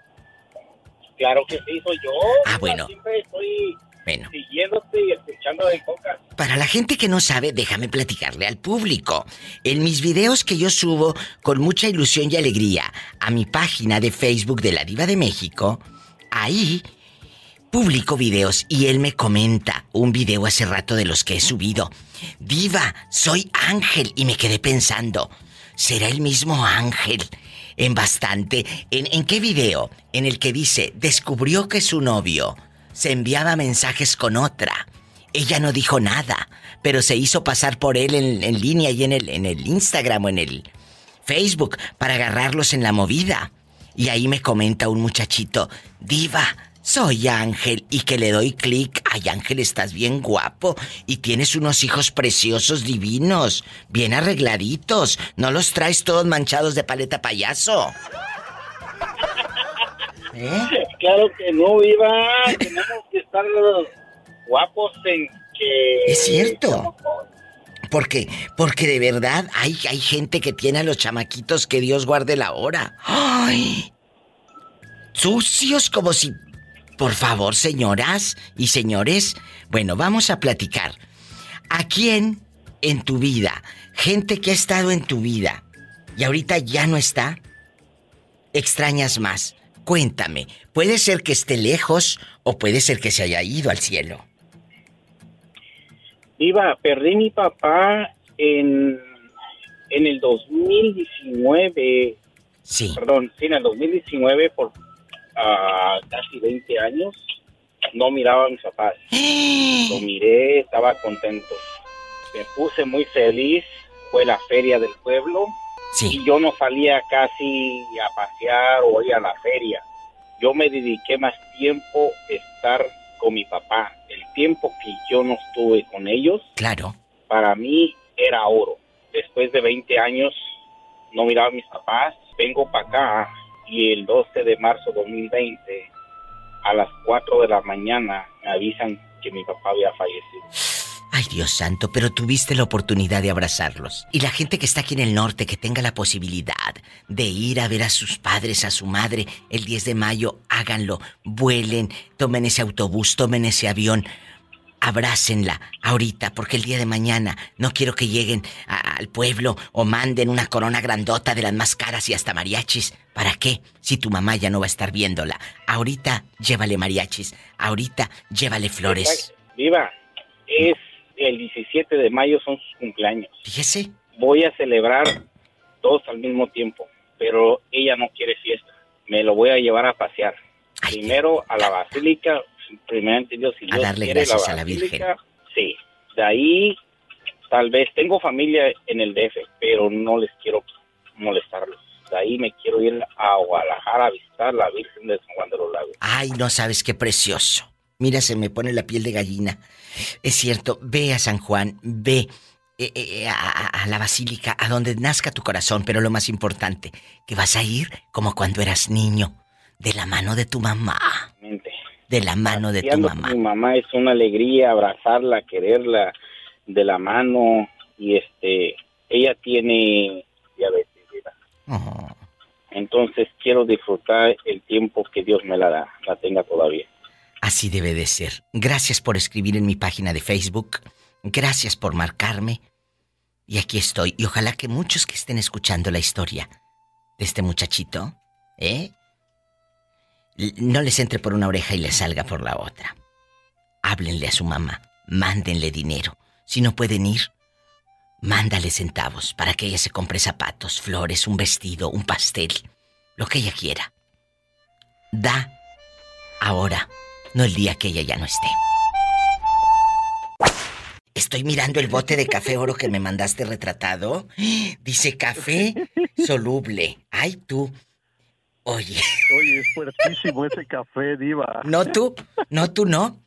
Claro que sí, soy yo.
Ah, bueno.
Siempre estoy
Bueno,
siguiéndote y escuchando de coca.
para la gente que no sabe, déjame platicarle al público. En mis videos que yo subo con mucha ilusión y alegría a mi página de Facebook de la Diva de México, ahí publico videos y él me comenta un video hace rato de los que he subido. Diva, soy Ángel y me quedé pensando, ¿será el mismo Ángel? En bastante. ¿En, en qué video? En el que dice, descubrió que su novio se enviaba mensajes con otra. Ella no dijo nada, pero se hizo pasar por él en, línea y en el, en el Instagram o en el Facebook para agarrarlos en la movida. Y ahí me comenta un muchachito, Diva, soy Ángel y que le doy clic. Ay Ángel, estás bien guapo y tienes unos hijos preciosos, divinos, bien arregladitos. No los traes todos manchados de paleta payaso. ¿Eh?
Claro que no, Diva. *laughs* Tenemos que estar guapos en que.
Es cierto. Porque, porque de verdad hay, hay gente que tiene a los chamaquitos que Dios guarde la hora. ¡Ay! Sucios como si... Por favor, señoras y señores, bueno, vamos a platicar. ¿A quién en tu vida, gente que ha estado en tu vida y ahorita ya no está, extrañas más? Cuéntame, puede ser que esté lejos o puede ser que se haya ido al cielo.
Diva, perdí mi papá en, en el 2019.
Sí.
Perdón, sí, en el 2019 por ah, casi 20 años. No miraba a mis papás. *gasps* Lo miré, estaba contento. Me puse muy feliz. Fue la feria del pueblo.
Sí.
Y yo no salía casi a pasear o ir a la feria. Yo me dediqué más tiempo a estar con mi papá. El tiempo que yo no estuve con ellos,
Claro.
para mí era oro. Después de 20 años no miraba a mis papás. Vengo para acá y el 12 de marzo de 2020, a las 4 de la mañana, me avisan que mi papá había fallecido.
Ay, Dios santo, pero tuviste la oportunidad de abrazarlos. Y la gente que está aquí en el norte, que tenga la posibilidad de ir a ver a sus padres, a su madre, el 10 de mayo, háganlo. Vuelen, tomen ese autobús, tomen ese avión. Abrácenla ahorita, porque el día de mañana no quiero que lleguen al pueblo o manden una corona grandota de las más caras y hasta mariachis. ¿Para qué? Si tu mamá ya no va a estar viéndola. Ahorita llévale mariachis, ahorita llévale flores.
Viva, es el 17 de mayo son sus cumpleaños.
Fíjese.
Voy a celebrar dos al mismo tiempo, pero ella no quiere fiesta. Me lo voy a llevar a pasear. Primero a la basílica, primeramente Dios, si
A
Dios
darle
quiere,
gracias a la
basílica, Sí. De ahí, tal vez, tengo familia en el DF, pero no les quiero molestarlos. De ahí me quiero ir a Guadalajara a visitar la Virgen de San Juan de los Lagos.
Ay, no sabes qué precioso. Mira, se me pone la piel de gallina. Es cierto, ve a San Juan, ve eh, eh, a, a- la basílica, a donde nazca tu corazón, pero lo más importante, que vas a ir como cuando eras niño, de la mano de tu mamá. De la mano de tu mamá.
Mi mamá es una alegría abrazarla, quererla de la mano y este, ella tiene diabetes. ¿verdad?
Oh.
Entonces quiero disfrutar el tiempo que Dios me la da, la tenga todavía.
Así debe de ser. Gracias por escribir en mi página de Facebook. Gracias por marcarme. Y aquí estoy. Y ojalá que muchos que estén escuchando la historia de este muchachito, ¿eh? No les entre por una oreja y les salga por la otra. Háblenle a su mamá. Mándenle dinero. Si no pueden ir, mándale centavos para que ella se compre zapatos, flores, un vestido, un pastel. Lo que ella quiera. Da ahora, no el día que ella ya no esté. Estoy mirando el bote de café oro que me mandaste retratado. Dice café soluble. Ay, tú. Oye.
Oye, es fuertísimo ese café, diva.
No tú, no tú no.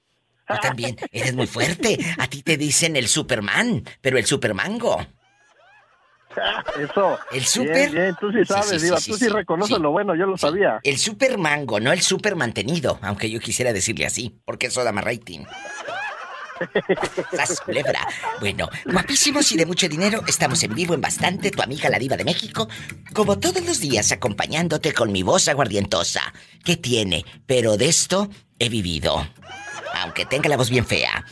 Tú también eres muy fuerte. A ti te dicen el Superman, pero el Supermango. *laughs*
Eso.
El super.
bien, tú sí sabes, diva, tú sí reconoces lo bueno, yo lo sabía.
El Supermango, no el super mantenido, aunque yo quisiera decirle así, porque eso da más rating. Sas, culebra. Bueno, guapísimos y de mucho dinero, estamos en vivo en bastante, tu amiga la diva de México, como todos los días acompañándote con mi voz aguardientosa. ¿Qué tiene? Pero de esto he vivido. Aunque tenga la voz bien fea.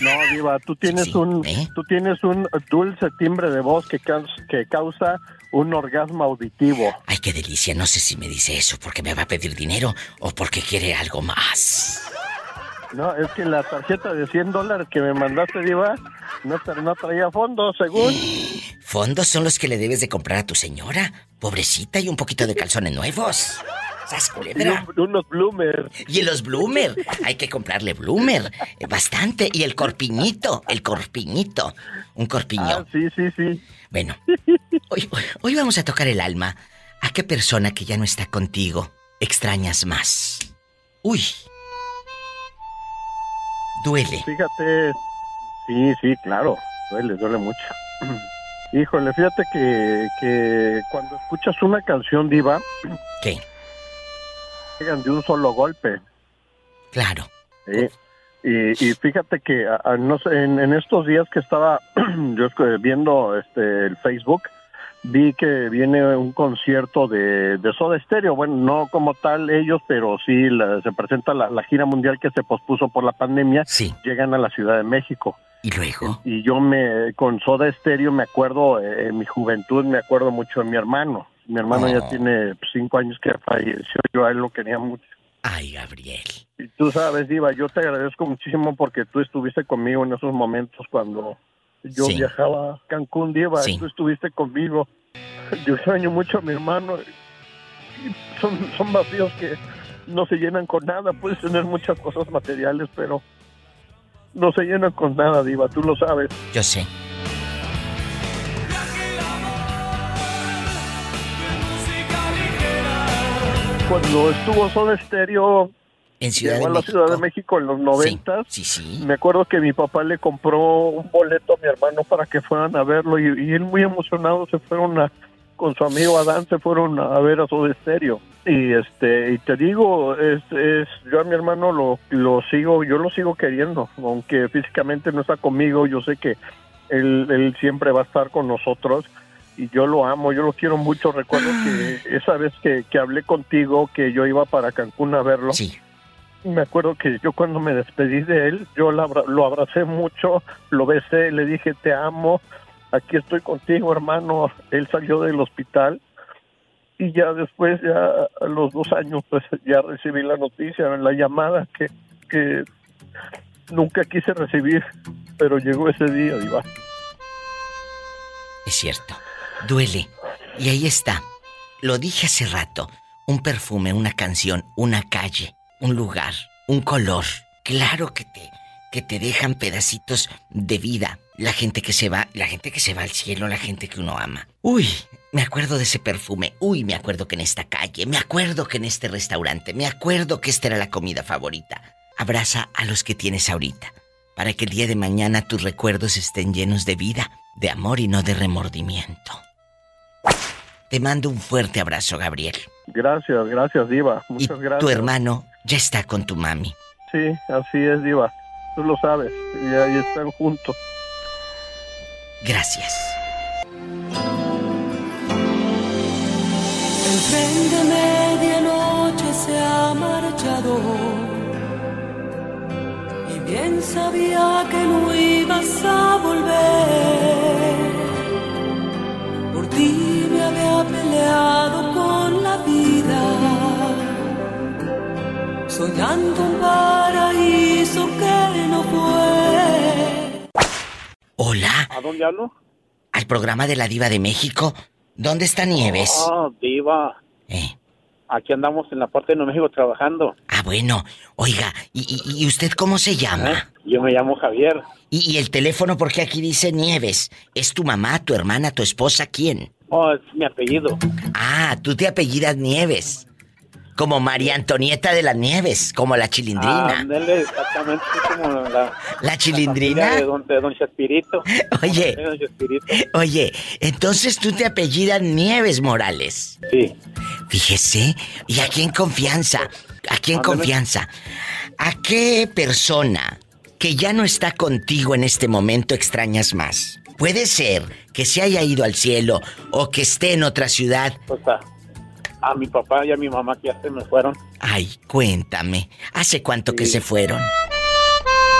No, diva, tú tienes un
¿eh?
tú tienes un dulce timbre de voz que que causa un orgasmo auditivo.
Ay, qué delicia. No sé si me dice eso porque me va a pedir dinero o porque quiere algo más.
No, es que la tarjeta de 100 dólares que me mandaste, diva, no, tra- no traía fondos, según.
Fondos son los que le debes de comprar a tu señora. Pobrecita y un poquito de calzones nuevos. ¡Sas,
Y un- unos bloomers.
Y los bloomer. Hay que comprarle bloomer. eh, Bastante. Y el corpiñito. El corpiñito. Un corpiño.
Ah, sí, sí, sí.
Bueno, hoy, hoy- hoy vamos a tocar el alma. ¿A qué persona que ya no está contigo extrañas más? Uy. Duele.
Fíjate, sí, sí, claro, duele, duele mucho. *clears throat* Híjole, fíjate que, que cuando escuchas una canción diva,
¿Qué?
Llegan de un solo golpe.
Claro.
Sí. Y, y fíjate que a- a- no sé, en, en estos días que estaba *clears throat* yo viendo este el Facebook, vi que viene un concierto de, de Soda Stereo. Bueno, no como tal ellos, pero sí la- se presenta la, la gira mundial que se pospuso por la pandemia.
Sí.
Llegan a la Ciudad de México.
¿Y luego?
Y yo me, con Soda Stereo me acuerdo, eh, en mi juventud me acuerdo mucho de mi hermano. Mi hermano
Oh.
ya tiene cinco años que falleció, yo a él lo quería mucho.
Ay, Gabriel.
Y tú sabes, Diva, yo te agradezco muchísimo porque tú estuviste conmigo en esos momentos cuando yo
Sí.
viajaba a Cancún, Diva,
Sí.
tú estuviste conmigo. Yo extraño mucho a mi hermano. Son, son vacíos que no se llenan con nada. Puedes tener muchas cosas materiales, pero no se llenan con nada, Diva, tú lo sabes.
Yo sé.
Cuando estuvo Soda Stereo
En Ciudad de
a la
México.
Ciudad de México en los noventas.
Sí, sí.
Me acuerdo que mi papá le compró un boleto a mi hermano para que fueran a verlo y, y él muy emocionado se fueron a, con su amigo Adán se fueron a ver a su estéreo. Y este, y te digo, es, es, yo a mi hermano lo, lo sigo, yo lo sigo queriendo, aunque físicamente no está conmigo, yo sé que él, él siempre va a estar con nosotros y yo lo amo, yo lo quiero mucho. Recuerdo que esa vez que, que hablé contigo, que yo iba para Cancún a verlo,
Sí.
me acuerdo que yo cuando me despedí de él, yo la abra- lo abracé mucho, lo besé, le dije te amo, aquí estoy contigo hermano. Él salió del hospital y ya después, ya a los dos años, pues ya recibí la noticia, la llamada que, que nunca quise recibir, pero llegó ese día, Diva.
Es cierto. Duele. Y ahí está. Lo dije hace rato. Un perfume, una canción, una calle, un lugar, un color. Claro que te que te dejan pedacitos de vida. La gente que se va, la gente que se va al cielo, la gente que uno ama. Uy, me acuerdo de ese perfume. Uy, me acuerdo que en esta calle, me acuerdo que en este restaurante, me acuerdo que esta era la comida favorita. Abraza a los que tienes ahorita, para que el día de mañana tus recuerdos estén llenos de vida, de amor y no de remordimiento. Te mando un fuerte abrazo, Gabriel.
Gracias, gracias Diva,
Y
muchas gracias.
tu hermano ya está con tu mami.
Sí, así es Diva, tú lo sabes, y ahí están juntos.
Gracias.
El tren de medianoche se ha marchado y bien sabía que no ibas a volver. Por ti peleado con la vida, soñando un paraíso que no fue.
Hola,
¿A dónde hablo?
al programa de la Diva de México. ¿Dónde está Nieves?
Ah, diva.
Eh.
Aquí andamos en la parte de Nuevo México trabajando.
Ah, bueno. Oiga, ¿y, y- y usted cómo se llama?
Yo me llamo Javier.
¿Y, y el teléfono porque aquí dice Nieves? ¿Es tu mamá, tu hermana, tu esposa, quién?
Oh, es mi apellido.
Ah, tú te apellidas Nieves. Como María Antonieta de las Nieves, como la chilindrina.
Ándele, exactamente como la...
¿La chilindrina?
familia De don, de don Chespirito. *laughs*
Oye.
De don Chespirito.
Oye, entonces tú te apellidas Nieves Morales.
Sí.
Fíjese, y aquí en confianza, aquí en
Ándale.
confianza, ¿a qué persona que ya no está contigo en este momento extrañas más? Puede ser que se haya ido al cielo o que esté en otra ciudad.
Pues a, a mi papá y a mi mamá que ya se me fueron.
Ay, cuéntame, ¿hace cuánto que se fueron?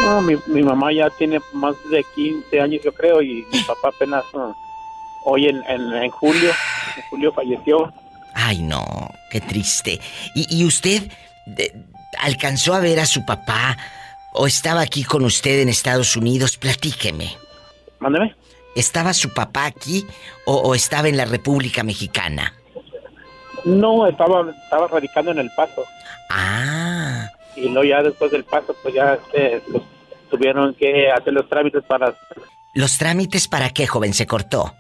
No, mi, mi mamá ya tiene más de 15 años, yo creo, y mi papá apenas ah, hoy en, en, en julio, en julio falleció.
Ay, no, qué triste. ¿Y, y usted de- alcanzó a ver a su papá o estaba aquí con usted en Estados Unidos? Platíqueme.
Mándeme.
¿Estaba su papá aquí o, o estaba en la República Mexicana?
No, estaba, estaba radicando en El Paso.
Ah,
Y luego ya después del paso, pues ya este, pues, tuvieron que hacer los trámites para...
¿los trámites para qué, joven? Se cortó.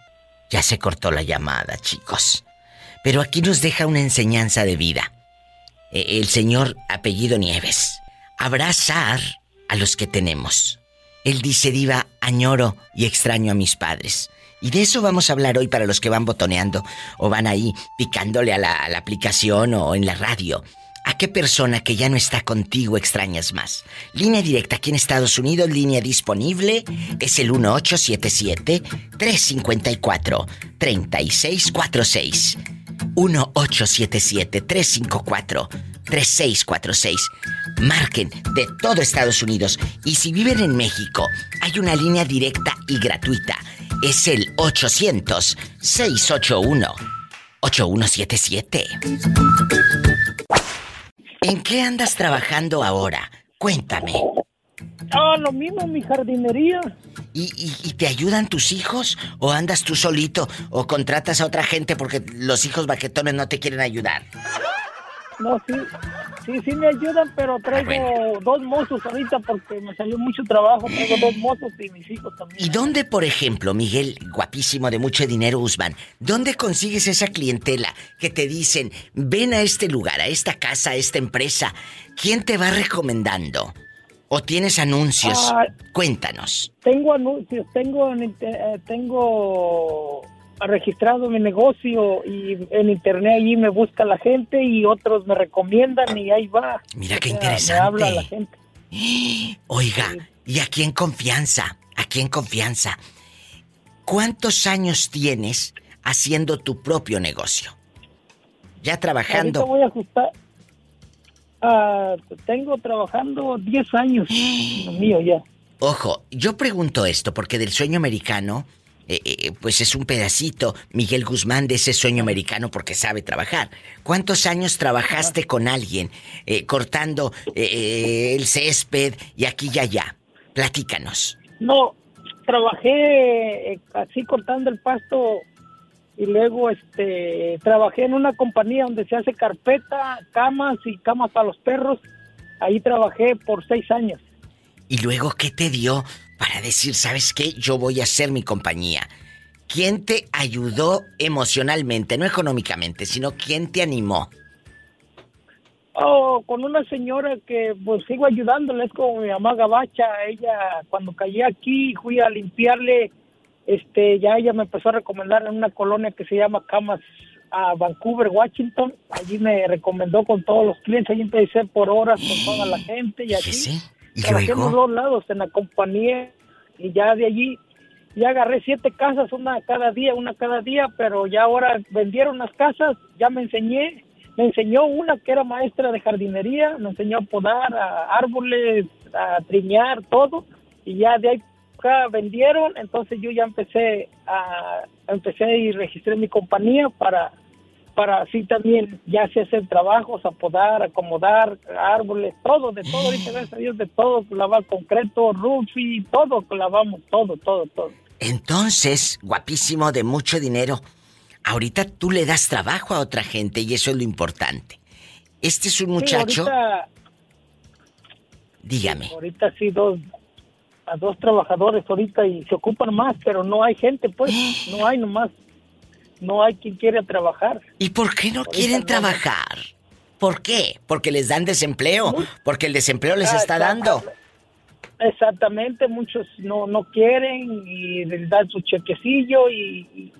Ya se cortó la llamada, chicos. Pero aquí nos deja una enseñanza de vida. E- El señor apellido Nieves. Abrazar a los que tenemos. Él dice, diva, añoro y extraño a mis padres. Y de eso vamos a hablar hoy para los que van botoneando o van ahí picándole a la, a la aplicación o en la radio. ¿A qué persona que ya no está contigo extrañas más? Línea directa aquí en Estados Unidos, línea disponible, es el 1877-354-3646. 1877-354-3646. Marquen de todo Estados Unidos. Y si viven en México, hay una línea directa y gratuita. Es el 800-681-8177. ¿En qué andas trabajando ahora? Cuéntame.
Ah, lo mismo, mi jardinería.
¿Y, y, y te ayudan tus hijos? ¿O andas tú solito? ¿O contratas a otra gente porque los hijos baquetones no te quieren ayudar?
No, sí, sí, sí me ayudan, pero traigo dos mozos ahorita porque me salió mucho trabajo. Traigo dos mozos y mis hijos también.
¿Y dónde, por ejemplo, Miguel, guapísimo de mucho dinero, Usman, dónde consigues esa clientela que te dicen, ven a este lugar, a esta casa, a esta empresa? ¿Quién te va recomendando? ¿O tienes anuncios?
Ah.
Cuéntanos.
Tengo anuncios, tengo, eh, tengo registrado mi negocio y en internet allí me busca la gente y otros me recomiendan y ahí va.
Mira qué interesante.
Me habla la gente. *gasps*
Oiga, y aquí en confianza, aquí en confianza, ¿cuántos años tienes haciendo tu propio negocio? Ya
Ahorita
trabajando.
voy a ajustar. Ah, tengo trabajando 10 años *gasps* mío ya.
Ojo, yo pregunto esto porque del sueño americano, eh, eh, pues es un pedacito, Miguel Guzmán, de ese sueño americano porque sabe trabajar. ¿Cuántos años trabajaste con alguien eh, cortando eh, el césped y aquí y allá? Platícanos.
No, trabajé eh, así cortando el pasto y luego este trabajé en una compañía donde se hace carpeta, camas y camas para los perros. Ahí trabajé por seis años.
¿Y luego qué te dio para decir, sabes qué, yo voy a hacer mi compañía? ¿Quién te ayudó emocionalmente, no económicamente, sino quién te animó?
Oh, con una señora que pues sigo ayudándole, es como mi mamá gabacha, ella cuando caí aquí fui a limpiarle, este, ya ella me empezó a recomendar en una colonia que se llama Camas a Vancouver, Washington, allí me recomendó con todos los clientes, allí empecé por horas con toda la gente y así.
¿Y
Trabajé en los dos lados, en la compañía y ya de allí ya agarré siete casas, una cada día, una cada día, pero ya ahora vendieron las casas, ya me enseñé, me enseñó una que era maestra de jardinería, me enseñó a podar a árboles, a triñar, todo, y ya de ahí acá vendieron, entonces yo ya empecé a, empecé y registré mi compañía para para así también ya sé hacer trabajos, a podar, acomodar árboles, todo, de todo, ahorita gracias a Dios, de todo, lavar concreto, roofing, todo, lavamos, todo, todo, todo.
Entonces, guapísimo, de mucho dinero, ahorita tú le das trabajo a otra gente y eso es lo importante. Este es un
Sí,
muchacho,
ahorita,
dígame,
ahorita sí, dos, a dos trabajadores ahorita y se ocupan más, pero no hay gente, pues, *gasps* no hay nomás, no hay quien quiera trabajar.
¿y por qué no quieren
no.
trabajar? ¿Por qué? ¿Porque les dan desempleo? ¿Porque el desempleo les
Ah,
está dando?
Exactamente, muchos no no quieren y les dan su chequecillo y, y,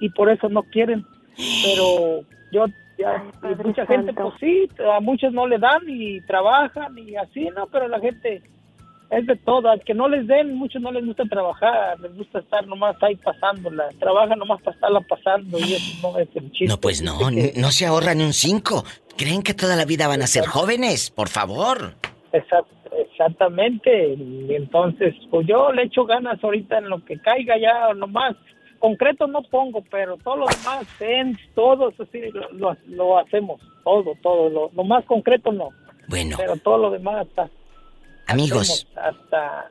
y por eso no quieren. Pero yo, ya, y mucha gente, pues sí, a muchos no le dan y trabajan y así, ¿no? Pero la gente es de todo, al que no les den, muchos no les gusta trabajar, les gusta estar nomás ahí pasándola, trabajan nomás para estarla pasando y eso no es el chiste.
No, pues no, no se ahorran ni un cinco. ¿Creen que toda la vida van a ser jóvenes? Por favor.
Exact- exactamente. Y entonces, pues yo le echo ganas ahorita en lo que caiga ya nomás. Concreto no pongo, pero todo lo demás, fence, todo eso sí lo, lo- lo hacemos. Todo, todo. Lo, lo más concreto no.
Bueno.
Pero todo lo demás hasta...
Amigos,
Hasta...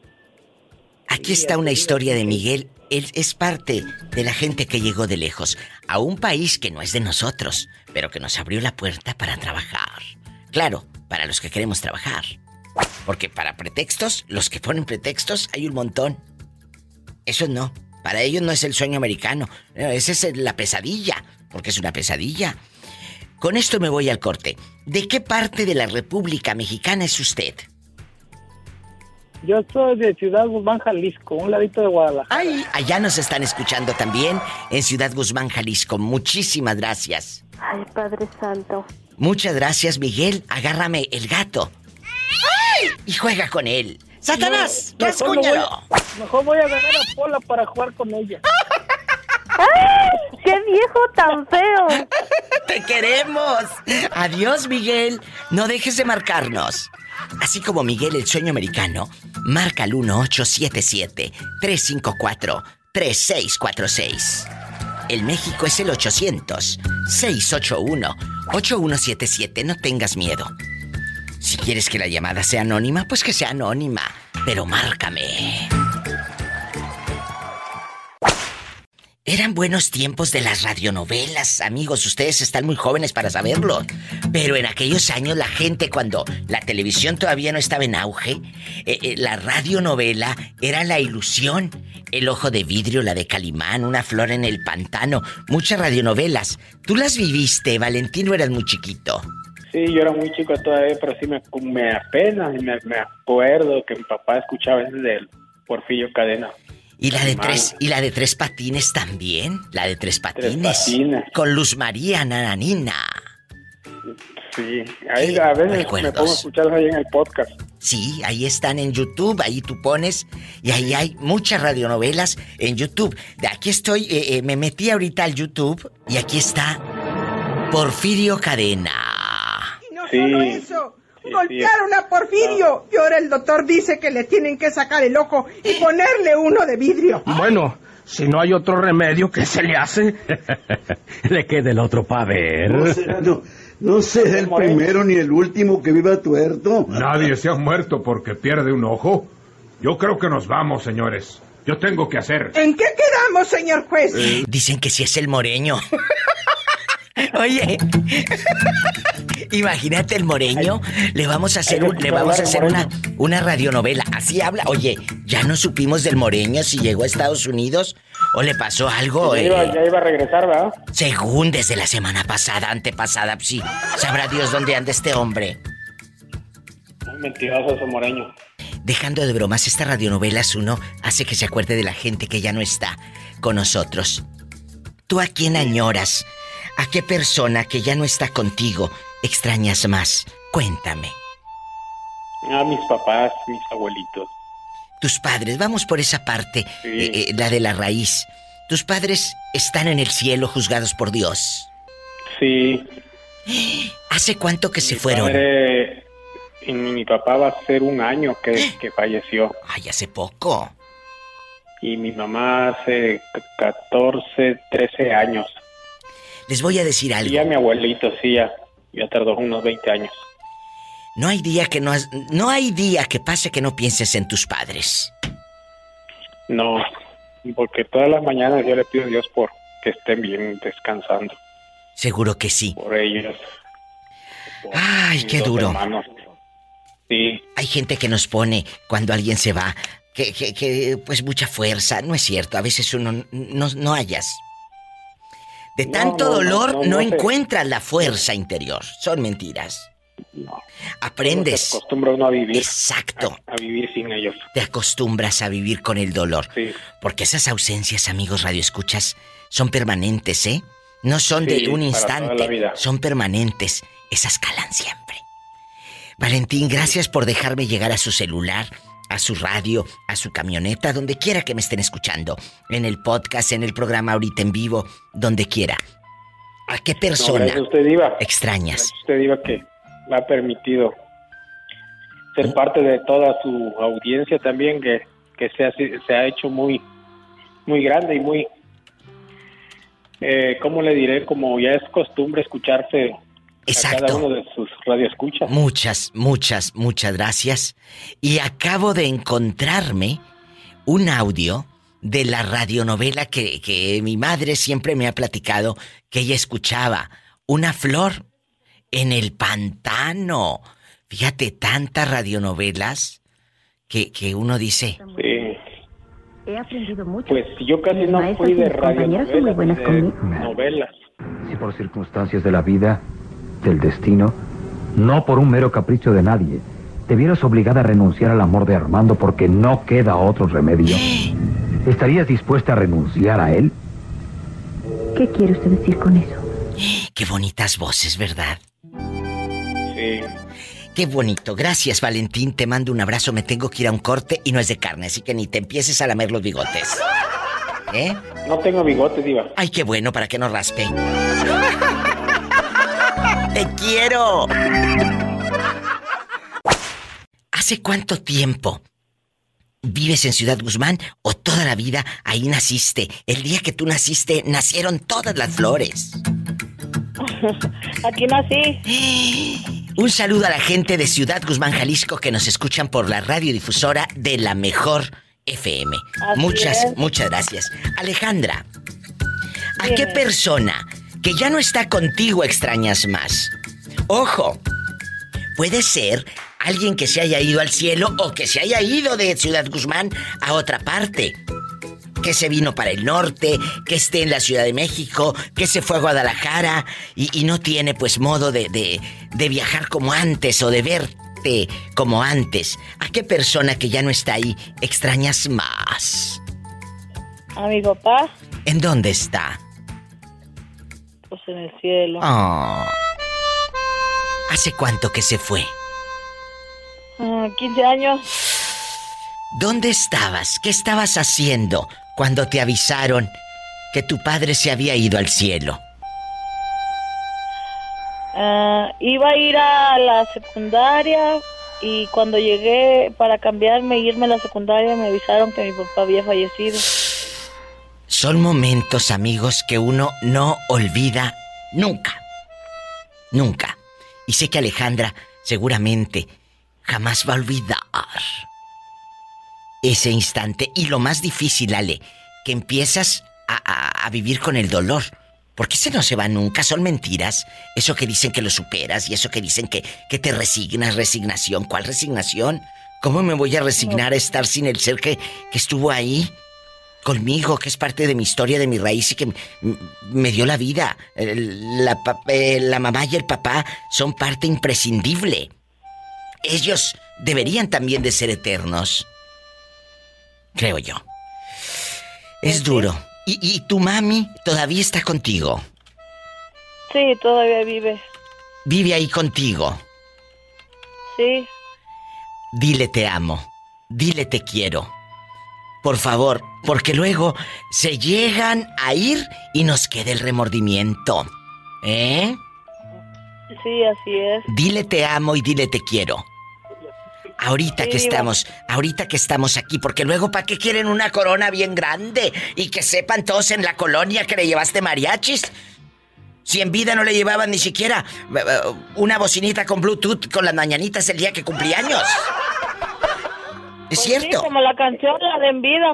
Aquí está una historia de Miguel. Él es parte de la gente que llegó de lejos a un país que no es de nosotros, pero que nos abrió la puerta para trabajar. Claro, para los que queremos trabajar. Porque para pretextos, los que ponen pretextos, hay un montón. Eso no. Para ellos no es el sueño americano. No, Esa es la pesadilla, porque es una pesadilla. Con esto me voy al corte. ¿De qué parte de la República Mexicana es usted?
Yo soy de Ciudad Guzmán, Jalisco, un ladito de Guadalajara.
Ay, allá nos están escuchando también en Ciudad Guzmán, Jalisco. Muchísimas gracias.
Ay, Padre Santo.
Muchas gracias, Miguel. Agárrame el gato. Y juega con él. ¡Satanás!
No, mejor, me voy,
¡Rasguñalo!
mejor voy a agarrar a Pola para jugar con ella.
¡Ay! ¡Qué viejo tan feo! *laughs*
¡Te queremos! Adiós, Miguel. No dejes de marcarnos. Así como Miguel el sueño americano, marca al 1877-354-3646. El México es el 800-681-8177. No tengas miedo. Si quieres que la llamada sea anónima, pues que sea anónima. Pero márcame. Eran buenos tiempos de las radionovelas, amigos. Ustedes están muy jóvenes para saberlo. Pero en aquellos años la gente, cuando la televisión todavía no estaba en auge, eh, eh, la radionovela era la ilusión. El ojo de vidrio, la de Calimán, una flor en el pantano. Muchas radionovelas. ¿Tú las viviste, Valentino? Eras muy chiquito.
Sí, yo era muy chico todavía, pero sí me, me apenas me, me acuerdo que mi papá escuchaba ese del Porfirio Cadena.
Y la de tres, y la de tres patines también, la de tres patines.
patines.
Con Luz María Nananina.
Sí, ahí a veces me pongo a escucharlos ahí en el podcast.
Sí, ahí están en YouTube, ahí tú pones y ahí hay muchas radionovelas en YouTube. De aquí estoy, eh, eh, me metí ahorita al YouTube y aquí está Porfirio Cadena.
Y no solo eso, golpearon a Porfirio y ahora el doctor dice que le tienen que sacar el ojo y ponerle uno de vidrio.
Bueno, si no hay otro remedio, ¿qué se le hace? *laughs* le queda el otro para ver.
No será, no, no será el primero ni el último que viva tuerto.
Nadie se ha muerto porque pierde un ojo. Yo creo que nos vamos, señores. Yo tengo que hacer.
¿En qué quedamos, señor juez?
Dicen que si es el moreño. *laughs* Oye, imagínate el moreño. Le vamos a hacer, un- le vamos a hacer una, una radionovela. Así habla. Oye, ya no supimos del moreño si llegó a Estados Unidos o le pasó algo.
ya,
eh.
iba, ya iba a regresar, ¿verdad?
Según desde la semana pasada, antepasada, pues sí. Sabrá Dios dónde anda este hombre.
Muy mentiroso ese moreño.
Dejando de bromas, esta radionovelas uno hace que se acuerde de la gente que ya no está con nosotros. ¿Tú a quién añoras? ¿A qué persona que ya no está contigo extrañas más? Cuéntame.
A mis papás, mis abuelitos.
Tus padres, vamos por esa parte, eh, eh, la de la raíz. Tus padres están en el cielo juzgados por Dios.
Sí.
¿Hace cuánto que se fueron?
padre y mi, papá va a ser un año que, que falleció.
Ay, hace poco.
Y mi mamá hace 14, 13 años.
Les voy a decir algo.
Y ya mi abuelito, sí, ya, ya tardó unos 20 años.
No hay día que no has- no hay día que pase que no pienses en tus padres.
No, porque todas las mañanas yo le pido a Dios por que estén bien descansando.
Seguro que sí.
Por ellos. por
Ay, qué duro.
hermanos. Sí.
Hay gente que nos pone cuando alguien se va que, que, que, pues mucha fuerza. No es cierto, a veces uno no, no hallas. De
No,
tanto
no, no,
dolor no,
no, no sé.
encuentras la fuerza interior. Son mentiras. Aprendes.
Se acostumbra uno a vivir.
Exacto.
A, a vivir sin ellos.
Te acostumbras a vivir con el dolor.
Sí.
Porque esas ausencias, amigos radioescuchas, son permanentes, ¿eh? No son
Sí,
de un instante, son permanentes. Esas calan siempre. Valentín, gracias por dejarme llegar a su celular, a su radio, a su camioneta, donde quiera que me estén escuchando. En el podcast, en el programa ahorita en vivo, donde quiera. ¿A qué persona
usted, Diva.
extrañas?
Usted, Diva, que me ha permitido ser parte de toda su audiencia también, que, que se, ha, se ha hecho muy, muy grande y muy, eh, ¿cómo le diré? Como ya es costumbre escucharse a
Exacto.
cada uno de sus radioescuchas.
Muchas, muchas, muchas gracias. Y acabo de encontrarme un audio de la radionovela que, que mi madre siempre me ha platicado que ella escuchaba. Una flor en el pantano. Fíjate, tantas radionovelas que, que uno dice.
Sí.
He aprendido mucho.
Pues yo casi no fui de radionovelas,
buenas
de
conmigo.
novelas.
Si por circunstancias de la vida, del destino, no por un mero capricho de nadie, te vieras obligada a renunciar al amor de Armando porque no queda otro remedio, *gasps* ¿estarías dispuesta a renunciar a él?
¿Qué quiere usted decir con eso? *gasps*
Qué bonitas voces, ¿verdad?
Sí.
Qué bonito. Gracias, Valentín. Te mando un abrazo. Me tengo que ir a un corte y no es de carne, así que ni te empieces a lamer los bigotes. *laughs* ¿Eh?
No tengo bigote, Diva.
Ay, qué bueno para que no raspe. *laughs* ¡Te quiero! ¿Hace cuánto tiempo vives en Ciudad Guzmán o toda la vida ahí naciste? El día que tú naciste nacieron todas las flores.
Aquí nací. *gasps*
Un saludo a la gente de Ciudad Guzmán, Jalisco, que nos escuchan por la radiodifusora de la mejor FM.
Así
muchas,
es.
muchas gracias. Alejandra, ¿a qué persona que ya no está contigo extrañas más? Ojo, puede ser alguien que se haya ido al cielo o que se haya ido de Ciudad Guzmán a otra parte. Que se vino para el norte, que esté en la Ciudad de México, que se fue a Guadalajara y, y no tiene pues modo de, de, de viajar como antes o de verte como antes. ¿A qué persona que ya no está ahí extrañas más?
A mi papá,
¿En dónde está?
En el cielo.
Oh. ¿Hace cuánto que se fue?
Ah, 15 años.
¿Dónde estabas? ¿Qué estabas haciendo cuando te avisaron que tu padre se había ido al cielo?
Ah, iba a ir a la secundaria y cuando llegué para cambiarme e irme a la secundaria me avisaron que mi papá había fallecido.
Son momentos, amigos, que uno no olvida nunca. Nunca. Y sé que Alejandra seguramente jamás va a olvidar ese instante. Y lo más difícil, Ale, que empiezas a, a- a vivir con el dolor. Porque ese no se va nunca, son mentiras. Eso que dicen que lo superas y eso que dicen que, que te resignas, resignación. ¿Cuál resignación? ¿Cómo me voy a resignar a estar sin el ser que, que estuvo ahí? Conmigo, que es parte de mi historia, de mi raíz y que me dio la vida. La, eh, la mamá y el papá son parte imprescindible. Ellos deberían también de ser eternos. Creo yo. Es duro. ¿Y, y tu mami todavía está contigo?
Sí, todavía vive.
Vive ahí contigo.
Sí.
Dile te amo. Dile te quiero. Por favor, porque luego se llegan a ir y nos queda el remordimiento. ¿Eh?
Sí, así es.
Dile te amo y dile te quiero. Ahorita
Sí,
que estamos, ahorita que estamos aquí, porque luego ¿para qué quieren una corona bien grande? Y que sepan todos en la colonia que le llevaste mariachis. Si en vida no le llevaban ni siquiera eh, eh, una bocinita con Bluetooth con las mañanitas el día que cumplía años. Es
Pues
cierto.
Sí, como la canción, la de En Vida.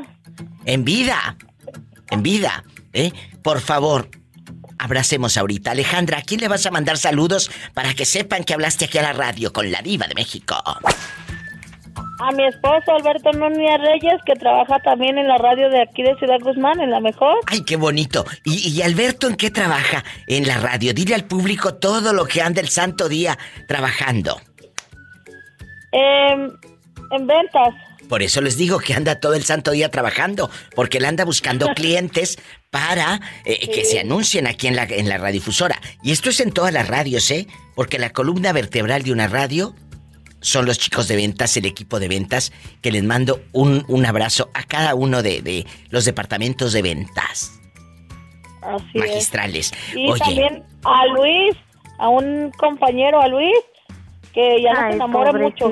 En vida. En vida. ¿Eh? Por favor, abracemos ahorita. Alejandra, ¿a quién le vas a mandar saludos para que sepan que hablaste aquí a la radio con la diva de México?
A mi esposo Alberto Núñez Reyes, que trabaja también en la radio de aquí de Ciudad Guzmán, en la mejor.
Ay, qué bonito. ¿Y, y Alberto en qué trabaja? En la radio. Dile al público todo lo que anda el santo día trabajando.
Em, en ventas.
Por eso les digo que anda todo el santo día trabajando, porque él anda buscando *laughs* clientes para eh, que se anuncien aquí en la, en la radiodifusora. Y esto es en todas las radios, ¿eh? Porque la columna vertebral de una radio son los chicos de ventas, el equipo de ventas, que les mando un, un abrazo a cada uno de, de los departamentos de ventas
Así
magistrales.
es. Y
Oye,
también a Luis, a un compañero, a Luis, que ya no se enamora mucho.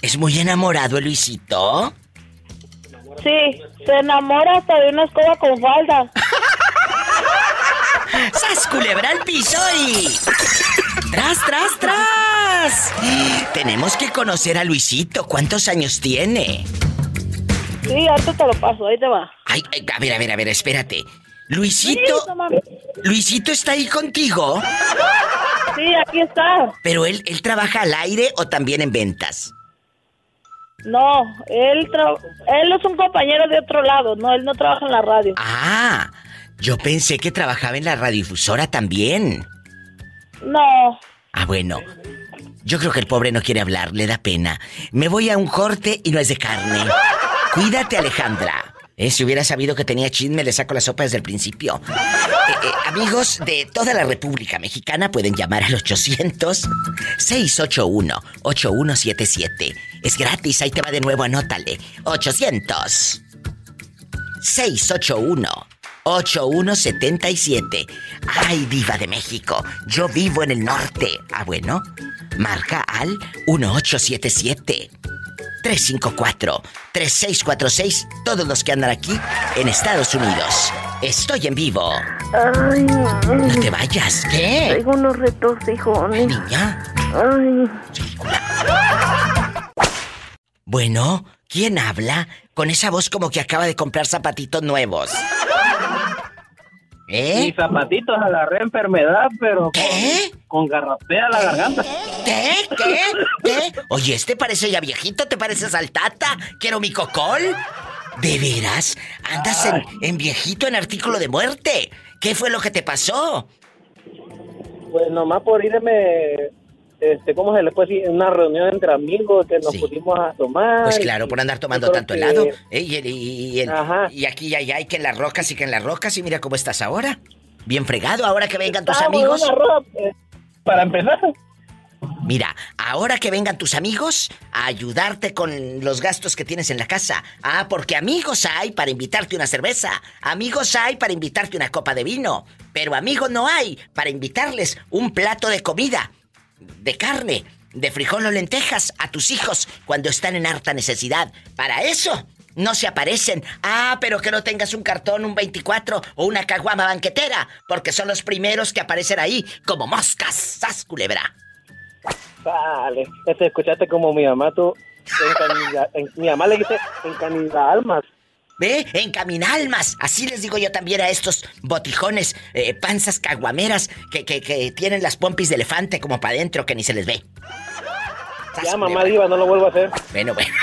¿es muy enamorado el Luisito?
Sí, se enamora hasta de una escoba con falda. *laughs*
¡Sas, culebra al piso y... ¡Tras, tras, tras! Tenemos que conocer a Luisito. ¿Cuántos años tiene?
Sí, ahorita te lo paso, ahí te va.
Ay, ay, a ver, a ver, a ver, espérate. Luisito...
Sí, no mames.
¿Luisito está ahí contigo?
Sí, aquí está.
¿Pero él, él trabaja al aire o también en ventas?
No, él, tra- él es un compañero de otro lado, no, él no trabaja en la radio.
Ah, yo pensé que trabajaba en la radiodifusora también.
No,
Ah, bueno. Yo creo que el pobre no quiere hablar, le da pena. Me voy a un corte y no es de carne. Cuídate, Alejandra. Eh, si hubiera sabido que tenía chisme, le saco la sopa desde el principio. Eh, eh, amigos de toda la República Mexicana pueden llamar al 800-681-8177. Es gratis, ahí te va de nuevo, anótale. 800. 681-8177. Ay, diva de México, yo vivo en el norte. Ah, bueno, marca al 1877. 354-3646, todos los que andan aquí en Estados Unidos. Estoy en vivo.
Ay,
No te vayas, ¿qué?
Traigo unos retorcijones.
Niña.
Ay.
Bueno, ¿quién habla? Con esa voz como que acaba de comprar zapatitos nuevos. ¿Eh?
Mis zapatitos agarré enfermedad, pero con, con garrapea la garganta.
¿Qué? ¿Qué? ¿Qué? Oye, este parece ya viejito, ¿te pareces al tata? ¿Quiero mi cocol? ¿De veras? ¿Andas en, en viejito en artículo de muerte? ¿Qué fue lo que te pasó?
Pues nomás por irme este, ¿cómo se le puede decir? Una reunión entre amigos que nos pusimos a tomar.
Pues claro, por andar tomando tanto
que-
helado. ¿eh? Y, y- y el- y aquí y allá, y que en las rocas y que en las rocas. Y mira cómo estás ahora. Bien fregado, ahora que vengan tus amigos.
una ropa, eh, para empezar.
Mira, ahora que vengan tus amigos a ayudarte con los gastos que tienes en la casa. Ah, porque amigos hay para invitarte una cerveza. Amigos hay para invitarte una copa de vino. Pero amigos no hay para invitarles un plato de comida, de carne, de frijol o lentejas a tus hijos cuando están en harta necesidad. Para eso no se aparecen. Ah, pero que no tengas un cartón, un 24 o una caguama banquetera, porque son los primeros que aparecen ahí como moscas. ¡Sas, culebra!
Vale, este, escuchaste como mi mamá, tú, en- mi mamá le dice encanida almas.
¿Ve? Encaminalmas. Así les digo yo también a estos botijones, eh, panzas caguameras que, que, que tienen las pompis de elefante como para adentro que ni se les ve.
Ya, mamá diva, no lo vuelvo a hacer.
Bueno, bueno.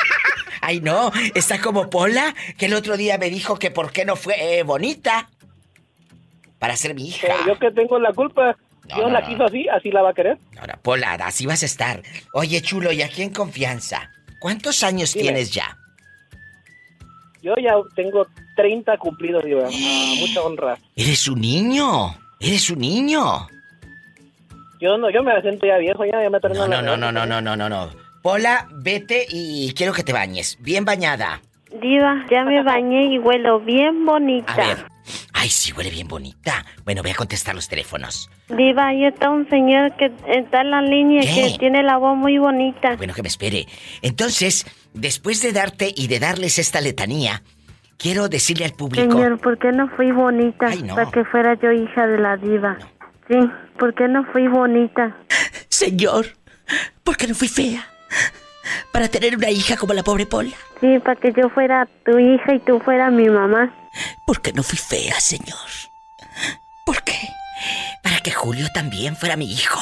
*laughs* Ay, no, está como Pola, que el otro día me dijo que por qué no fue eh, bonita para ser mi hija.
Pero yo que tengo la culpa,
no,
la
no.
quiso así, así la va a querer.
Ahora, Pola, así vas a estar. Oye, chulo, ¿y aquí en confianza? ¿Cuántos años
Dime.
tienes ya?
Yo ya tengo 30 cumplidos, diva. Ah, mucha honra.
Eres un niño. Eres un niño.
Yo no, yo me siento ya viejo, ya, ya me torno
No,
la
no, no, no, no, no, no, no, no. Pola, vete y quiero que te bañes. Bien bañada.
Diva, ya me bañé y huelo bien bonita.
A ver. Ay, sí, huele bien bonita. Bueno, voy a contestar los teléfonos.
Diva, ahí está un señor que está en la línea
¿Qué?
que tiene la voz muy bonita.
Bueno, que me espere. Entonces, después de darte y de darles esta letanía, quiero decirle al público.
Señor, ¿por qué no fui bonita
no.
para que fuera yo hija de la diva? Sí, ¿por qué no fui bonita? *laughs*
Señor, ¿por qué no fui fea? Para tener una hija como la pobre Pola.
Sí, para que yo fuera tu hija y tú fueras mi mamá.
¿Por qué no fui fea, señor? ¿Por qué? Para que Julio también fuera mi hijo.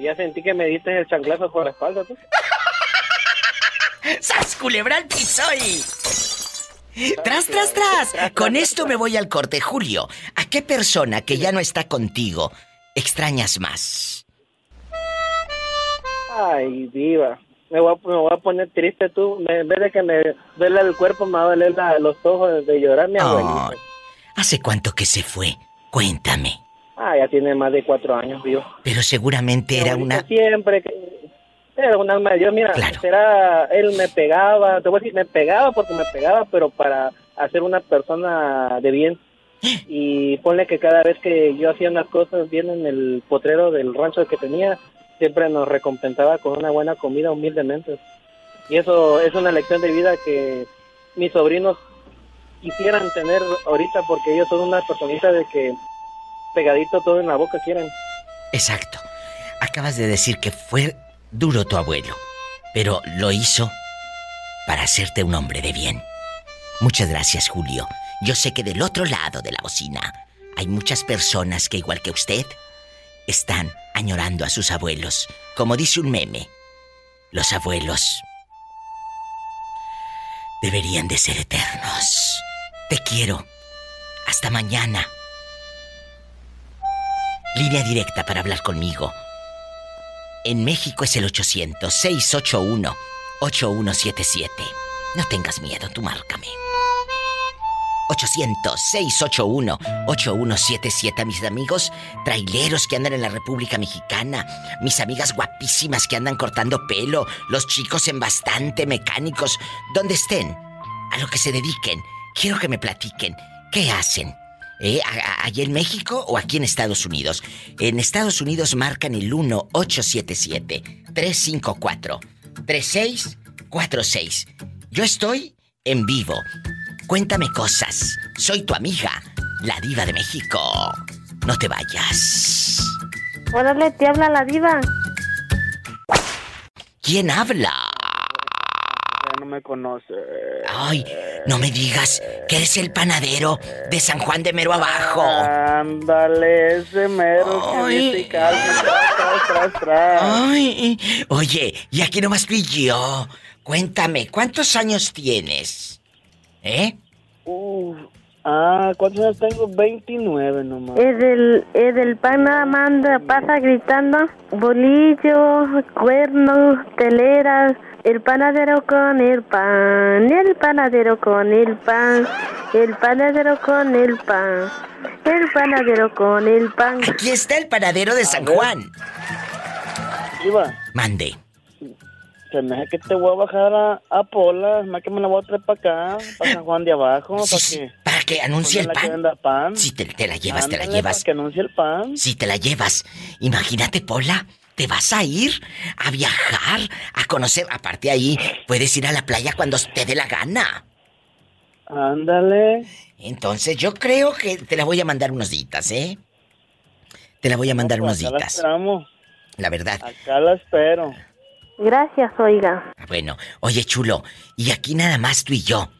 Ya sentí que me diste el chanclazo por la espalda, tú. *laughs*
¡Sas, culebra al piso. ¡Tras, tras, tras! Con esto me voy al corte. Julio, ¿a qué persona que ya no está contigo extrañas más?
Ay, diva. Me voy, a, me voy a poner triste tú. Me- En vez de que me duele el cuerpo, me va a doler la- los ojos de llorar mi abuelita.
Ay, ¿Hace cuánto que se fue? Cuéntame.
Ah, ya tiene más de cuatro años, vivo.
Pero seguramente era una...
Siempre que... Era un alma de Dios, mira, será, él me pegaba, te voy a decir, me pegaba porque me pegaba, pero para hacer una persona de bien. *gasps* Y ponle que cada vez que yo hacía unas cosas bien en el potrero del rancho que tenía, siempre nos recompensaba con una buena comida humildemente. Y eso es una lección de vida que mis sobrinos quisieran tener ahorita porque ellos son una personita de que pegadito todo en la boca quieren.
Exacto. Acabas de decir que fue duro tu abuelo, pero lo hizo para hacerte un hombre de bien. Muchas gracias, Julio. Yo sé que del otro lado de la bocina hay muchas personas que, igual que usted, están añorando a sus abuelos. Como dice un meme, los abuelos deberían de ser eternos. Te quiero. Hasta mañana. Línea directa para hablar conmigo. En México es el 800-681-8177. No tengas miedo, tú márcame. 800-681-8177. Mis amigos traileros que andan en la República Mexicana. Mis amigas guapísimas que andan cortando pelo. Los chicos en bastante mecánicos. Donde estén, a lo que se dediquen. Quiero que me platiquen. ¿Qué hacen? ¿Eh? ¿A- a- ¿Allí en México o aquí en Estados Unidos? En Estados Unidos marcan el 1877-354-3646. Yo estoy en vivo. Cuéntame cosas. Soy tu amiga, la diva de México. No te vayas.
Órale, te habla la diva.
¿Quién habla?
Me conoce.
Ay, no me digas que eres el panadero de San Juan de Mero Abajo.
Ándale, ese mero que
Ay.
calma, tras, tras, tras.
Ay, oye, y aquí nomás tú y yo. Cuéntame, ¿cuántos años tienes? ¿Eh?
Uf,
Ah, ¿cuántos años tengo? 29 nomás.
Es del, es del pan manda, pasa gritando, bolillo, cuernos, teleras, el panadero con el pan, el panadero con el pan, el panadero con el pan, el panadero con el pan.
Aquí está el panadero de San Juan.
Iba,
Mande.
se me hace que te voy a bajar a, a Pola, más que me la voy a traer para acá, para San Juan de abajo, para que...
Para que anuncie el
que
pan.
venda pan.
Si te, te la llevas, te la llevas.
para que anuncie el pan.
Si te la llevas, imagínate, Pola, te vas a ir a viajar, a conocer. Aparte ahí, puedes ir a la playa cuando te dé la gana.
Ándale.
Entonces yo creo que te la voy a mandar unos días, ¿eh? Te la voy a mandar unos
Acá la
días.
esperamos.
La verdad.
Acá la espero.
Gracias, oiga.
Bueno, oye, chulo, y aquí nada más tú y yo.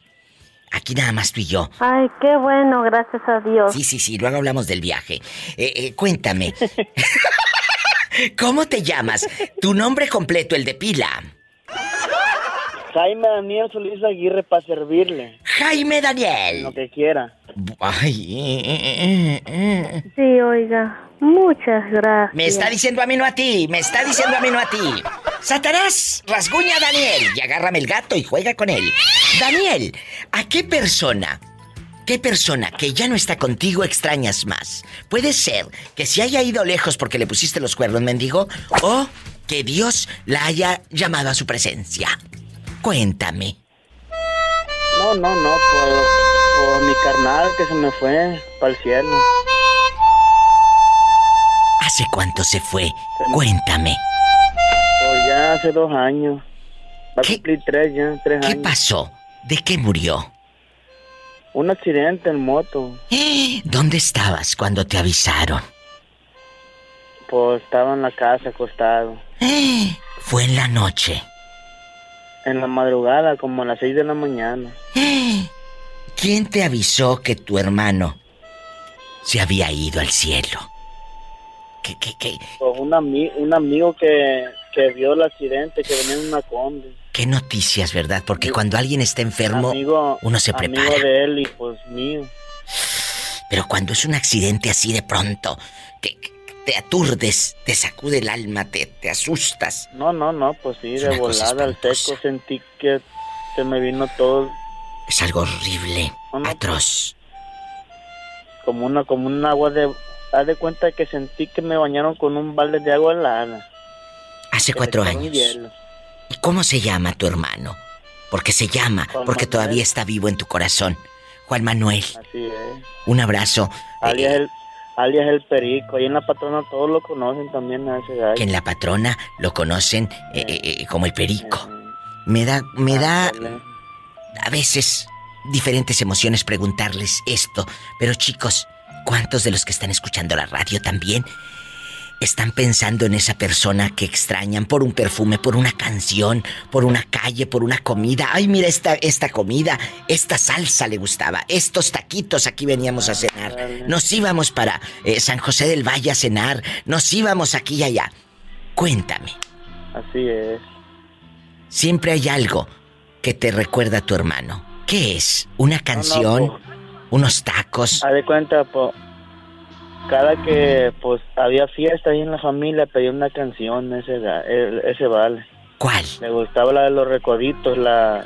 Aquí nada más tú y yo.
Ay, qué bueno, gracias a Dios.
Sí, sí, sí, luego hablamos del viaje. Eh, eh, cuéntame. *laughs* ¿Cómo te llamas? Tu nombre completo, el de pila.
Jaime Daniel Solís Aguirre para servirle.
Jaime Daniel.
Lo que quiera.
Ay.
Sí, oiga. Muchas gracias.
Me está diciendo a mí, no a ti. Me está diciendo a mí, no a ti. Satanás, rasguña a Daniel y agárrame el gato y juega con él. Daniel, ¿a qué persona, qué persona que ya no está contigo extrañas más? Puede ser que se haya ido lejos porque le pusiste los cuernos, mendigo, o que Dios la haya llamado a su presencia. Cuéntame.
No, no, no, por, por mi carnal que se me fue para el cielo.
¿Hace cuánto se fue? Cuéntame.
Pues ya hace dos años. Va a cumplir tres ya, tres
¿Qué
años.
pasó? ¿De qué murió?
Un accidente en moto.
¿Dónde estabas cuando te avisaron?
Pues estaba en la casa acostado.
Fue en la noche.
En la madrugada, como a las seis de la mañana.
¿Quién te avisó que tu hermano se había ido al cielo? ¿Qué, qué, qué?
Pues un, ami- un amigo que, que vio el accidente, que venía en una combi.
¿Qué noticias, verdad? Porque cuando alguien está enfermo,
Amigo,
uno se
amigo
prepara.
de él y pues mío.
Pero cuando es un accidente así de pronto, que que te aturdes, te sacude el alma, te, te asustas.
No, no, no, pues sí, de volada al seco sentí que se me vino todo
Es algo horrible,
No, no,
atroz.
como una como un agua de haz de cuenta que sentí que me bañaron con un balde de agua helada.
Hace cuatro años. ¿Y cómo se llama tu hermano? Porque se llama,
Juan
porque
Manuel.
todavía está vivo en tu corazón. Juan Manuel,
Así es.
un abrazo.
Alias el alias el perico, ahí en la patrona todos lo conocen también a ese gallo.
que en la patrona lo conocen eh, eh, eh, como el perico. Me da, me da a veces diferentes emociones preguntarles esto, pero chicos, ¿cuántos de los que están escuchando la radio también están pensando en esa persona que extrañan por un perfume, por una canción, por una calle, por una comida? Ay, mira esta esta comida, esta salsa le gustaba, estos taquitos aquí veníamos a cenar. Nos íbamos para eh, San José del Valle a cenar, nos íbamos aquí y allá. Cuéntame.
Así es.
Siempre hay algo que te recuerda a tu hermano. ¿Qué es? ¿Una canción?
pues.
¿Unos tacos?
Haz de cuenta, po, cada que pues había fiesta ahí en la familia pedía una canción ese ese vale.
¿Cuál?
Me gustaba la de los recoditos, la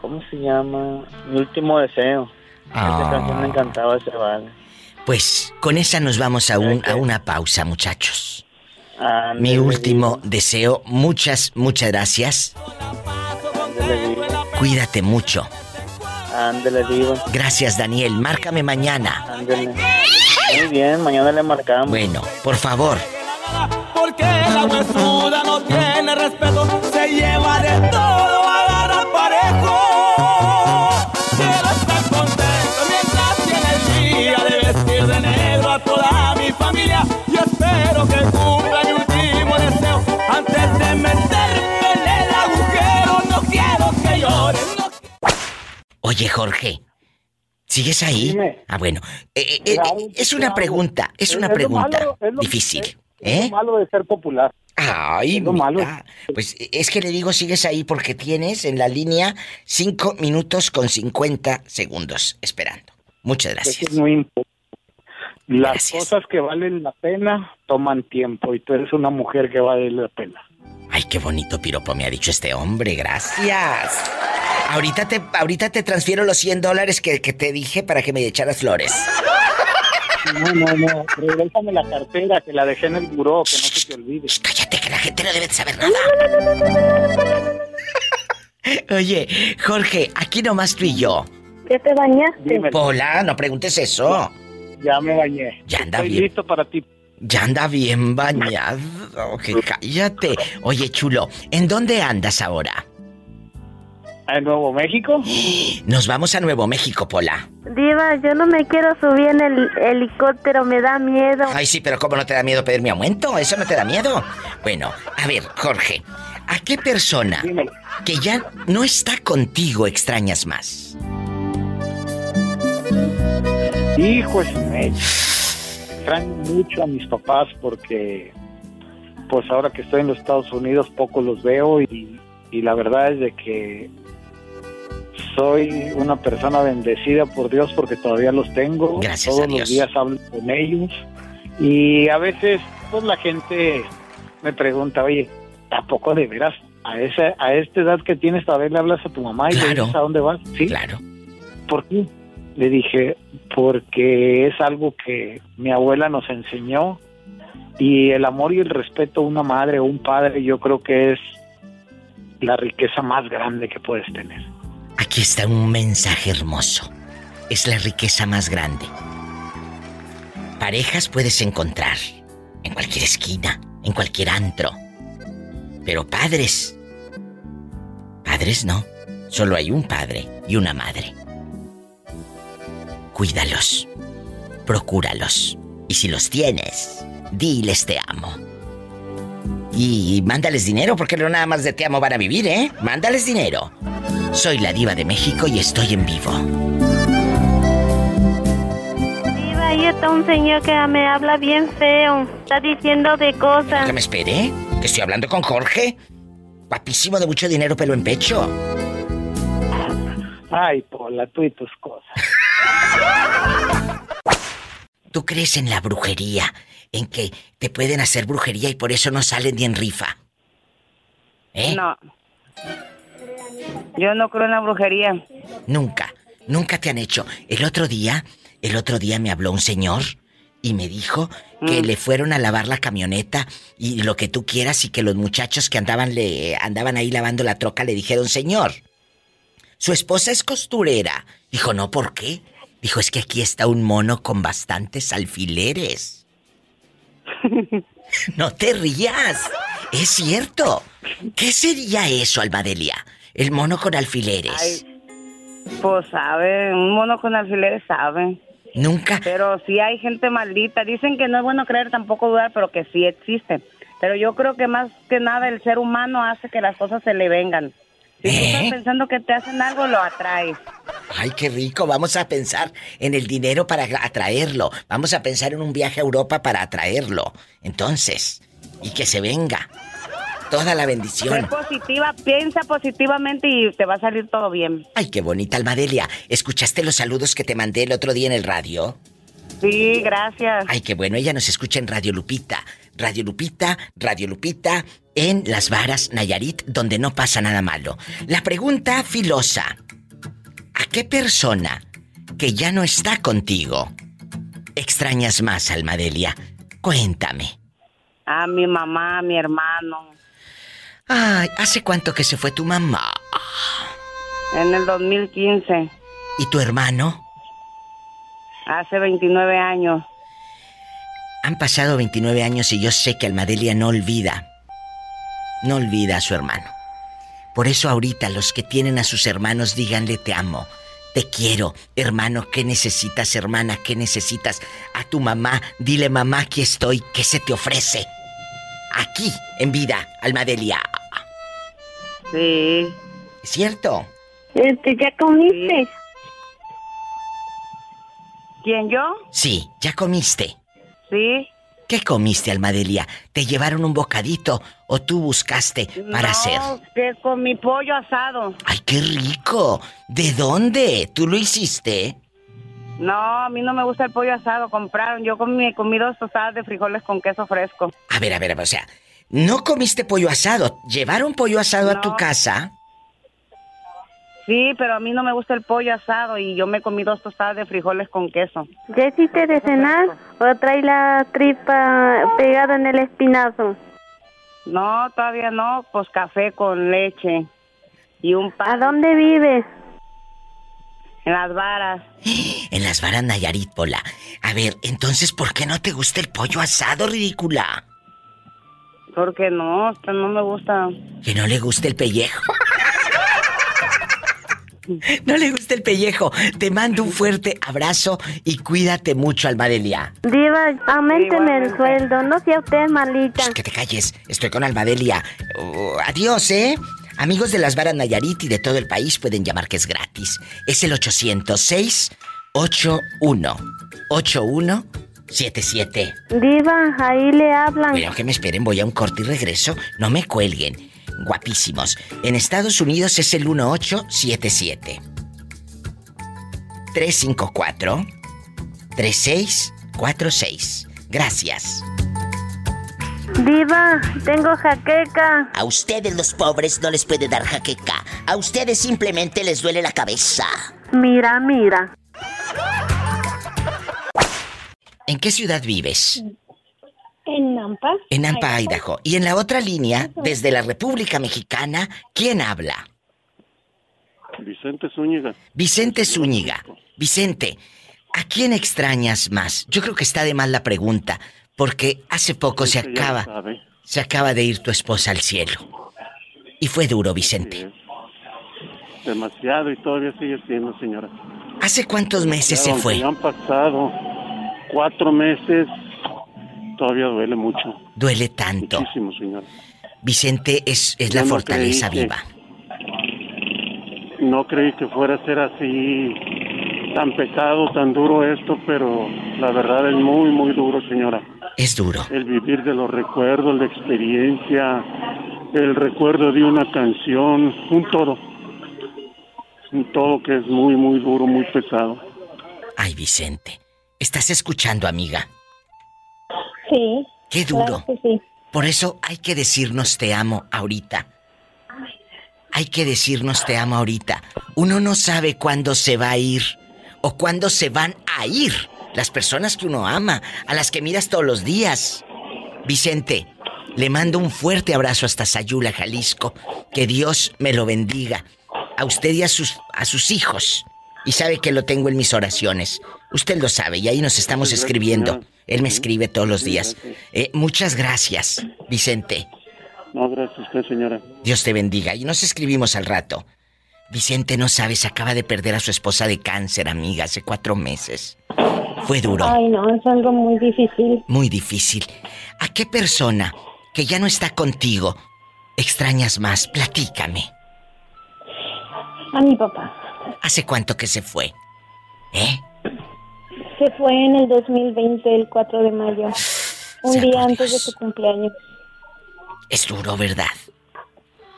¿cómo se llama? Mi último deseo.
Ah.
Esa canción me encantaba ese vale.
Pues con esa nos vamos a, un, a una pausa, muchachos. Mi último deseo, muchas, muchas gracias. Cuídate mucho.
Ándale.
Gracias, Daniel. Márcame mañana.
Ándale. Muy bien, mañana le marcamos.
Bueno, por favor.
Porque la huesuda no tiene respeto, se lleva de todo, agarra parejo. Quiero estar contento mientras tiene el día de vestir de negro a toda mi familia. Y espero que cumpla mi último deseo antes de meterme en el agujero. No quiero que lloren, no
Oye, Jorge. ¿Sigues ahí? Ah, bueno. Eh, eh, eh, es una pregunta, es una
Es
pregunta
malo, es lo-
difícil.
Es
¿Eh?
lo malo de ser popular.
Ay,
lo malo.
mira. Pues es que le digo, sigues ahí porque tienes en la línea 5 minutos con 50 segundos esperando. Muchas gracias.
Es importante. Las cosas que valen la pena toman tiempo y tú eres una mujer que vale la pena.
Ay, qué bonito piropo me ha dicho este hombre, gracias. Ahorita te, ahorita te transfiero los 100 dólares que, que te dije para que me echaras flores.
No, no, no. Regrésame la cartera que la dejé en el buró, que no se te olvide.
Cállate, que la gente no debe de saber nada. *laughs* Oye, Jorge, aquí nomás tú y yo.
¿Ya te bañaste?
Hola, no preguntes eso.
Ya me bañé.
Ya anda
Estoy
bien.
listo para ti.
Ya anda bien bañado. Que cállate. Oye, chulo, ¿en dónde andas ahora?
¿En Nuevo México?
Nos vamos a Nuevo México, Pola.
Diva, yo no me quiero subir en el helicóptero, me da miedo.
Ay, sí, pero ¿cómo no te da miedo pedir mi aumento? ¿Eso no te da miedo? Bueno, a ver, Jorge, ¿a qué persona que ya no está contigo extrañas más?
Hijo, extraño mucho a mis papás porque, pues ahora que estoy en los Estados Unidos, poco los veo y, y la verdad es de que soy una persona bendecida por Dios porque todavía los tengo.
Gracias
Todos
a Dios.
los días hablo con ellos y a veces, pues la gente me pregunta, oye, ¿a poco de veras? A esa, a esta edad que tienes todavía le hablas a tu mamá y le dices a dónde vas, ¿sí?
Claro.
¿Por qué? Le dije, porque es algo que mi abuela nos enseñó y el amor y el respeto a una madre o un padre yo creo que es la riqueza más grande que puedes tener.
Aquí está un mensaje hermoso. Es la riqueza más grande. Parejas puedes encontrar en cualquier esquina, en cualquier antro. Pero padres, padres no. Solo hay un padre y una madre. Cuídalos, procúralos. Y si los tienes, diles te amo. Y mándales dinero, porque no nada más de te amo van a vivir, ¿eh? Mándales dinero. Soy la diva de México y estoy en vivo.
Diva, ahí está un señor que me habla bien feo. Está diciendo de cosas.
Que me espere, que estoy hablando con Jorge. Guapísimo de mucho dinero, pelo en pecho.
Ay, Pola, tú y tus cosas.
¿Tú crees en la brujería? En que te pueden hacer brujería y por eso no salen ni en rifa. ¿Eh?
No. Yo no creo en la brujería.
Nunca, nunca te han hecho. El otro día, el otro día me habló un señor y me dijo que
Mm.
le fueron a lavar la camioneta y lo que tú quieras y que los muchachos que andaban le andaban ahí lavando la troca le dijeron, "Señor, su esposa es costurera." Dijo, "No, ¿por qué?" Dijo, "Es que aquí está un mono con bastantes alfileres." *laughs* no te rías. Es cierto. ¿Qué sería eso, Almadelia? El mono con alfileres.
Ay, pues sabe, un mono con alfileres sabe.
Nunca.
Pero sí hay gente maldita. Dicen que no es bueno creer, tampoco dudar, pero que sí existe. Pero yo creo que más que nada el ser humano hace que las cosas se le vengan. Si tú
¿Eh?
estás pensando que te hacen algo, lo atraes.
Ay, qué rico. Vamos a pensar en el dinero para atraerlo. Vamos a pensar en un viaje a Europa para atraerlo. Entonces, y que se venga. Toda la
Sé
bendición.
positiva, piensa positivamente y te va a salir todo bien.
Ay, qué bonita, Almadelia. ¿Escuchaste los saludos que te mandé el otro día en el radio?
Sí, gracias.
Ay, qué bueno. Ella nos escucha en Radio Lupita. Radio Lupita, Radio Lupita, en Las Varas, Nayarit, donde no pasa nada malo. La pregunta filosa. ¿A qué persona que ya no está contigo extrañas más, Almadelia? Cuéntame.
A mi mamá, a mi hermano.
Ay, ¿hace cuánto que se fue tu mamá?
En el 2015,
¿Y tu hermano?
hace 29 años.
Han pasado 29 años y yo sé que Almadelia no olvida. No olvida a su hermano. Por eso ahorita los que tienen a sus hermanos díganle te amo. Te quiero, hermano, ¿qué necesitas, hermana? ¿Qué necesitas? A tu mamá, dile mamá, aquí estoy, ¿qué se te ofrece? Aquí, en vida, Almadelia.
Sí.
¿Es cierto?
Este, ¿ya comiste?
¿Quién yo?
Sí, ya comiste.
Sí.
¿Qué comiste, Almadelia? ¿Te llevaron un bocadito o tú buscaste para
no,
hacer?
que con mi pollo asado.
¡Ay, qué rico! ¿De dónde? ¿Tú lo hiciste?
No, a mí no me gusta el pollo asado. Compraron. Yo comí, comí dos tostadas de frijoles con queso fresco.
A ver, a ver, o sea, no comiste pollo asado. ¿Llevaron pollo asado a tu casa?
Sí, pero a mí no me gusta el pollo asado y yo me comí dos tostadas de frijoles con queso.
¿Ya hiciste de cenar o trae la tripa pegada en el espinazo?
No, todavía no. Pues café con leche y un pan.
¿A dónde vives?
En las varas. *gasps*
En las varas Nayarit, Pola. A ver, entonces, ¿por qué no te gusta el pollo asado, ridícula?
Porque no, no me gusta.
Que no le gusta el pellejo. *laughs* *laughs* No le gusta el pellejo. Te mando un fuerte abrazo y cuídate mucho, Almadelia.
Diva, aumenteme el sueldo, no sea usted malita.
Shh, que te calles, estoy con Almadelia. Oh, adiós, ¿eh? Amigos de las varas Nayarit y de todo el país pueden llamar que es gratis. Es el 806 81 81 77.
Diva, ahí le hablan.
Pero que me esperen, voy a un corte y regreso. No me cuelguen. Guapísimos. En Estados Unidos es el 1877 354 3646. Gracias.
Diva, tengo jaqueca.
A ustedes los pobres no les puede dar jaqueca. A ustedes simplemente les duele la cabeza.
Mira, mira.
¿En qué ciudad vives?
En Nampa.
En Nampa, Idaho. Y en la otra línea, desde la República Mexicana, ¿quién habla?
Vicente Zúñiga.
Vicente Zúñiga. Vicente, ¿a quién extrañas más? Yo creo que está de mal la pregunta, porque hace poco se acaba, se acaba de ir tu esposa al cielo. Y fue duro, Vicente.
Demasiado y todavía sigue siendo, señora.
¿Hace cuántos meses se fue?
ya han pasado cuatro meses. Todavía duele mucho.
Duele tanto.
Muchísimo, señora.
Vicente es, es la
no
fortaleza
que-
viva.
No creí que fuera a ser así tan pesado, tan duro esto, pero la verdad es muy, muy duro, señora.
Es duro.
El vivir de los recuerdos, la experiencia, el recuerdo de una canción, un todo. Un todo que es muy, muy duro, muy pesado.
Ay, Vicente. ¿Estás escuchando, amiga?
Sí.
Qué duro.
claro que sí.
Por eso hay que decirnos te amo ahorita. Hay que decirnos te amo ahorita. Uno no sabe cuándo se va a ir o cuándo se van a ir las personas que uno ama, a las que miras todos los días. Vicente, le mando un fuerte abrazo hasta Sayula, Jalisco. Que Dios me lo bendiga. A usted y a sus, a sus hijos. Y sabe que lo tengo en mis oraciones. Usted lo sabe y ahí nos estamos
Gracias,
escribiendo.
señora.
Él me escribe todos los días.
gracias.
Eh, muchas gracias, Vicente.
No, gracias a usted, señora.
Dios te bendiga. Y nos escribimos al rato. Vicente, no sabes, acaba de perder a su esposa de cáncer, amiga, hace cuatro meses. Fue duro,
Ay, no, es algo muy difícil.
muy difícil. ¿A qué persona que ya no está contigo extrañas más? Platícame.
A mi papá.
¿Hace cuánto que se fue? ¿Eh?
Se fue en el 2020, el 4 de mayo. Un día antes de su cumpleaños.
Es duro, ¿verdad?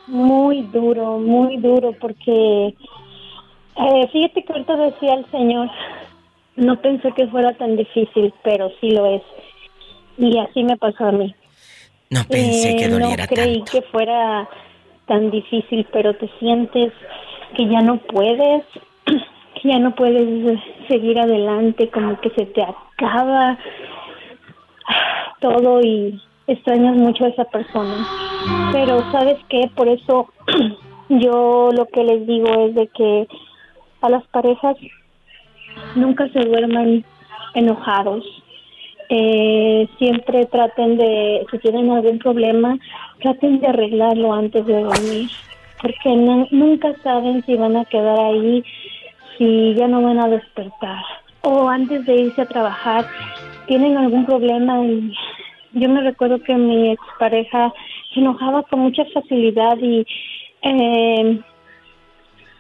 Muy duro, muy duro, porque eh, fíjate que ahorita decía el Señor, no pensé que fuera tan difícil, pero sí lo es. Y así me pasó a mí.
No pensé
Eh,
que doliera
No creí
tanto.
que fuera tan difícil, pero te sientes que ya no puedes, *clears throat* que ya no puedes seguir adelante, como que se te acaba todo y extrañas mucho a esa persona. Pero sabes qué, por eso *clears throat* yo lo que les digo es de que a las parejas nunca se duerman enojados. Eh, siempre traten de, si tienen algún problema, traten de arreglarlo antes de dormir, porque nunca saben si van a quedar ahí, si ya no van a despertar, o antes de irse a trabajar, tienen algún problema y yo me recuerdo que mi expareja se enojaba con mucha facilidad y eh,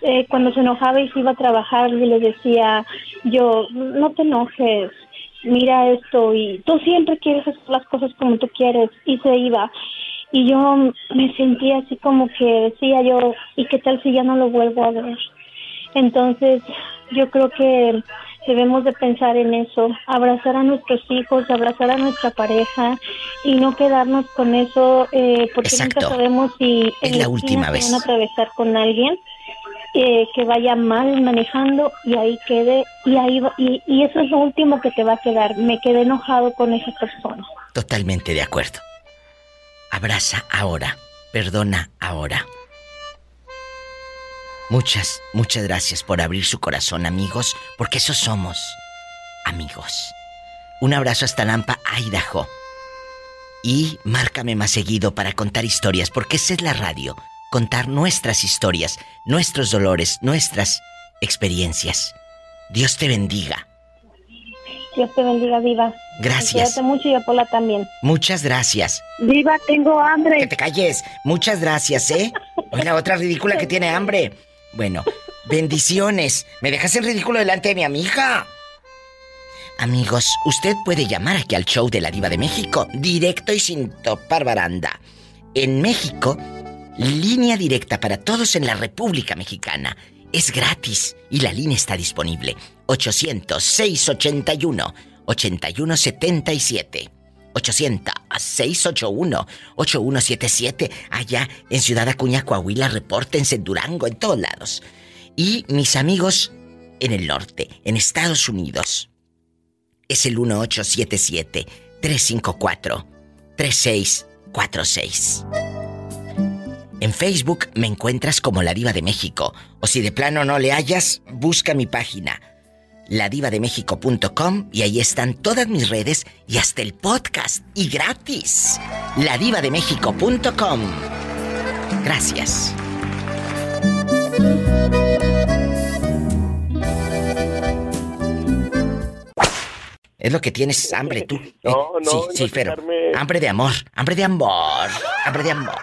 eh, cuando se enojaba y se iba a trabajar y le decía yo no te enojes mira esto y tú siempre quieres hacer las cosas como tú quieres y se iba y yo me sentía así como que decía yo y qué tal si ya no lo vuelvo a ver entonces yo creo que debemos de pensar en eso, abrazar a nuestros hijos, abrazar a nuestra pareja y no quedarnos con eso eh, porque
Exacto.
nunca sabemos si
Es la última
se
vez.
van a atravesar con alguien eh, que vaya mal manejando y ahí quede y ahí va- y, y eso es lo último que te va a quedar. Me quedé enojado con esa persona.
Totalmente de acuerdo. Abraza ahora, perdona ahora. Muchas, muchas gracias por abrir su corazón, amigos, porque eso somos, amigos. Un abrazo hasta Lampa, Idaho. Y márcame más seguido para contar historias, porque esa es la radio. Contar nuestras historias, nuestros dolores, nuestras experiencias. Dios te bendiga.
Dios te bendiga, Diva.
Gracias.
Cuídate mucho y a Pola también.
Muchas gracias.
Diva, tengo hambre.
Que te calles. Muchas gracias, ¿eh? *laughs* Hoy la otra ridícula que tiene hambre. Bueno, bendiciones. ¿Me dejas en ridículo delante de mi amiga? Amigos, usted puede llamar aquí al show de la Diva de México, directo y sin topar baranda. En México, línea directa para todos en la República Mexicana. Es gratis y la línea está disponible. 800-681-8177. 800-681-8177. Allá en Ciudad Acuña, Coahuila, repórtense en Durango, en todos lados. Y mis amigos en el norte, en Estados Unidos, es el 1877-354-3646. En Facebook me encuentras como La Diva de México. O si de plano no le hallas, busca mi página ladivademéxico.com y ahí están todas mis redes y hasta el podcast y gratis. ladivademéxico.com. Gracias. Es lo que tienes hambre tú. *laughs*
No, no,
sí,
no
sí, pero
quitarme-
hambre de amor, hambre de amor, hambre de amor.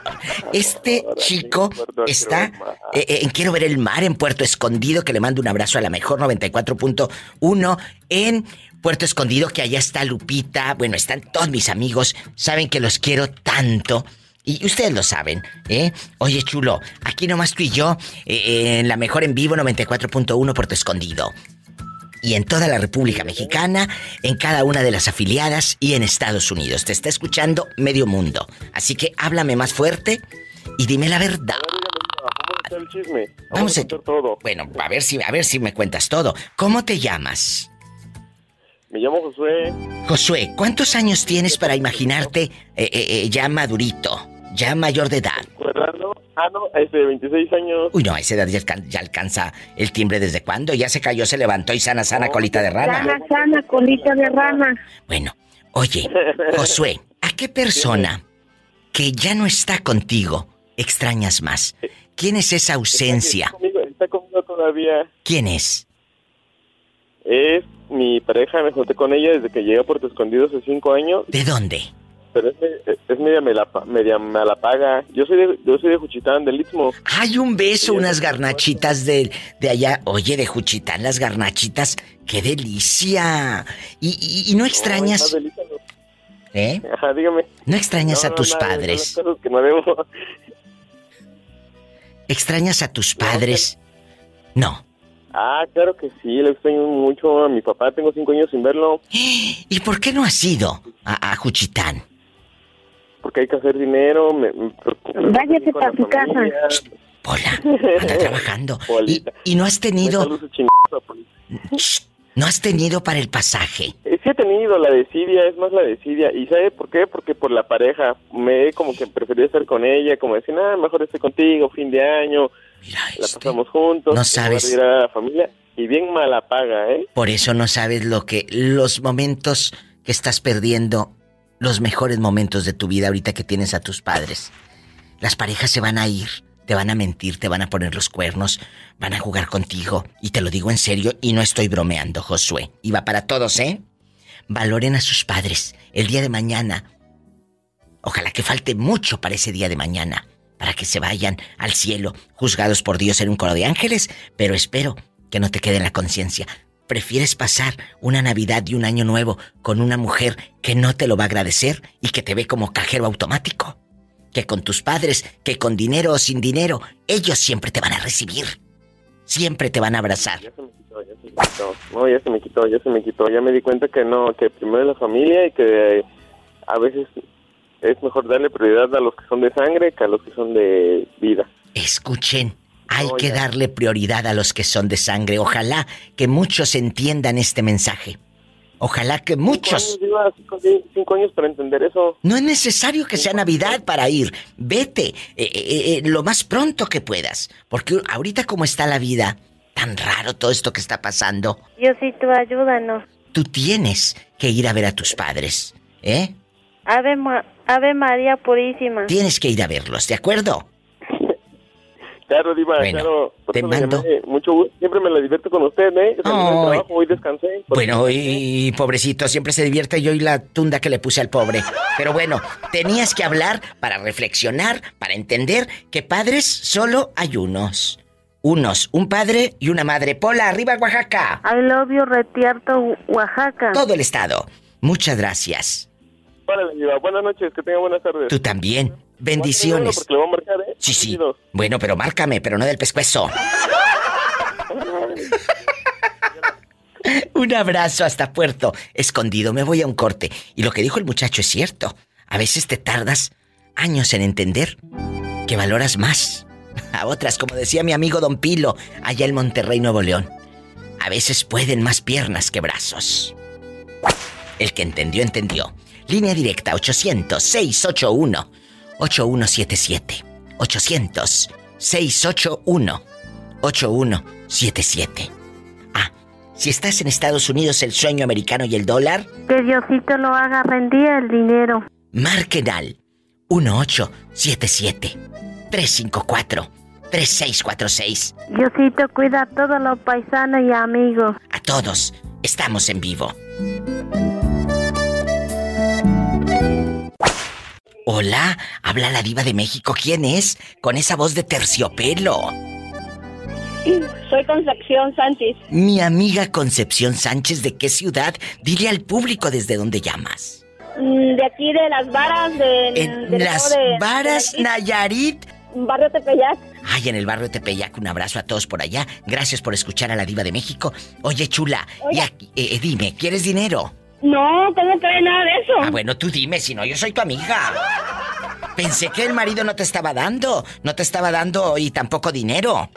Este *laughs* chico está eh, eh, en Quiero ver el mar en Puerto Escondido, que le mando un abrazo a la mejor 94.1 en Puerto Escondido, que allá está Lupita, bueno, están todos mis amigos, saben que los quiero tanto. Y ustedes lo saben, ¿eh? Oye, chulo, aquí nomás tú y yo, eh, eh, en la mejor en vivo 94.1 Puerto Escondido y en toda la República Mexicana, en cada una de las afiliadas y en Estados Unidos. Te está escuchando medio mundo. Así que háblame más fuerte y dime la verdad.
el chisme.
Vamos a
contar todo.
Bueno, a ver si a ver si me cuentas todo. ¿Cómo te llamas?
Me llamo Josué.
Josué, ¿cuántos años tienes para imaginarte eh, eh, eh, ya madurito, ya mayor de edad?
Fernando. Ah, no, este, 26 años.
Uy, no, a esa edad ya, alcan- ya alcanza el timbre desde cuándo. Ya se cayó, se levantó y sana, sana, colita de rana.
Sana, sana, colita de rana.
Bueno, oye, Josué, ¿a qué persona que ya no está contigo extrañas más? ¿Quién es esa ausencia?
Conmigo, está conmigo todavía.
¿Quién es?
Es mi pareja, me junté con ella desde que llegué a Puerto Escondido hace 5 años.
¿De dónde?
Pero es, me- es media, melapa, media malapaga. Yo soy de, yo soy de Juchitán, del Istmo.
Hay un beso, unas garnachitas de, de allá. Oye, de Juchitán, las garnachitas. ¡Qué delicia! ¿Y, y- y no extrañas?
no.
¿Eh?
Ajá, dígame.
¿No extrañas
No,
a tus padres?
que debo.
¿Extrañas a tus padres? No.
Ah, claro que sí, le extraño mucho a mi papá. Tengo cinco años sin verlo. *gasps*
¿Y por qué no has ido a, a Juchitán?
Porque hay que hacer dinero. Me, me
para tu casa.
familia.
Anda trabajando. *laughs* ¿Y, y no has tenido... Shh, ¿No has tenido para el pasaje?
Eh, Sí he tenido la desidia, es más la desidia. ¿Y sabe por qué? Porque por la pareja. Me he como que preferí estar con ella, como decir, ah, mejor estoy contigo, fin de año. la pasamos juntos.
no sabes.
ir a la familia. Y bien mala paga, ¿eh?
Por eso no sabes lo que... Los momentos que estás perdiendo, los mejores momentos de tu vida ahorita que tienes a tus padres. Las parejas se van a ir, te van a mentir, te van a poner los cuernos, van a jugar contigo. Y te lo digo en serio y no estoy bromeando, Josué. Y va para todos, ¿eh? Valoren a sus padres. El día de mañana. Ojalá que falte mucho para ese día de mañana. Para que se vayan al cielo, juzgados por Dios en un coro de ángeles. Pero espero que no te quede en la conciencia. ¿Prefieres pasar una Navidad y un Año Nuevo con una mujer que no te lo va a agradecer y que te ve como cajero automático? Que con tus padres, que con dinero o sin dinero, ellos siempre te van a recibir. siempre te van a abrazar.
Ya se me quitó, ya se me quitó. No, ya se me quitó, ya se me quitó. Ya me di cuenta que no, que primero la familia y que a veces es mejor darle prioridad a los que son de sangre que a los que son de vida.
Escuchen, hay que darle prioridad a los que son de sangre. Ojalá que muchos entiendan este mensaje. Ojalá que muchos...
Cinco años, cinco, cinco años para entender eso.
No es necesario que sea Navidad para ir. Vete eh, eh, eh, lo más pronto que puedas. Porque ahorita como está la vida, tan raro todo esto que está pasando,
Diosito, ayúdanos.
tú tienes que ir a ver a tus padres. ¿Eh?
Ave, Ma- Ave María Purísima.
Tienes que ir a verlos, ¿de acuerdo?
Claro, Diva,
Bueno,
claro. Por
te mando-.
Mucho gusto. Siempre me la divierto con usted, ¿eh?
Ay.
trabajo, hoy descansé.
Bueno, y pobrecito, siempre se divierte yo y la tunda que le puse al pobre. Pero bueno, tenías que hablar para reflexionar, para entender que padres solo hay unos. Unos, un padre y una madre. Pola, arriba Oaxaca.
I love you, Retierto, Oaxaca.
Todo el estado. Muchas gracias.
Órale, Diva. Buenas noches, que tenga buenas tardes.
Tú también. Bendiciones.
Porque le voy a marcar, ¿eh?
Sí, sí. Bueno, pero márcame, pero no del pescuezo. *laughs* Un abrazo hasta Puerto Escondido. Me voy a un corte. Y lo que dijo el muchacho es cierto. A veces te tardas años en entender que valoras más a otras, como decía mi amigo Don Pilo, allá en Monterrey, Nuevo León. A veces pueden más piernas que brazos. El que entendió, entendió. Línea directa 800-681-8177. 800-681-8177. Ah, si estás en Estados Unidos, el sueño americano y el dólar,
Que Diosito lo haga rendir el dinero.
marquen al 1877-354-3646.
Diosito cuida a todos los paisanos y amigos.
A todos, estamos en vivo. Hola, habla la diva de México. ¿Quién es? Con esa voz de terciopelo.
Soy Concepción Sánchez,
Mi amiga Concepción Sánchez, ¿de qué ciudad? Dile al público desde dónde llamas.
mm, de aquí de Las Varas, de,
En
del
Las
de-
Varas,
de-
Nayarit.
Barrio Tepeyac.
Ay, en el barrio de Tepeyac, un abrazo a todos por allá. Gracias por escuchar a la diva de México. Oye, chula, y aquí- eh, eh, dime, ¿quieres dinero?
No, ¿cómo que nada de eso?
Ah, bueno, tú dime, si no, yo soy tu amiga. Pensé que el marido no te estaba dando, no te estaba dando y tampoco dinero.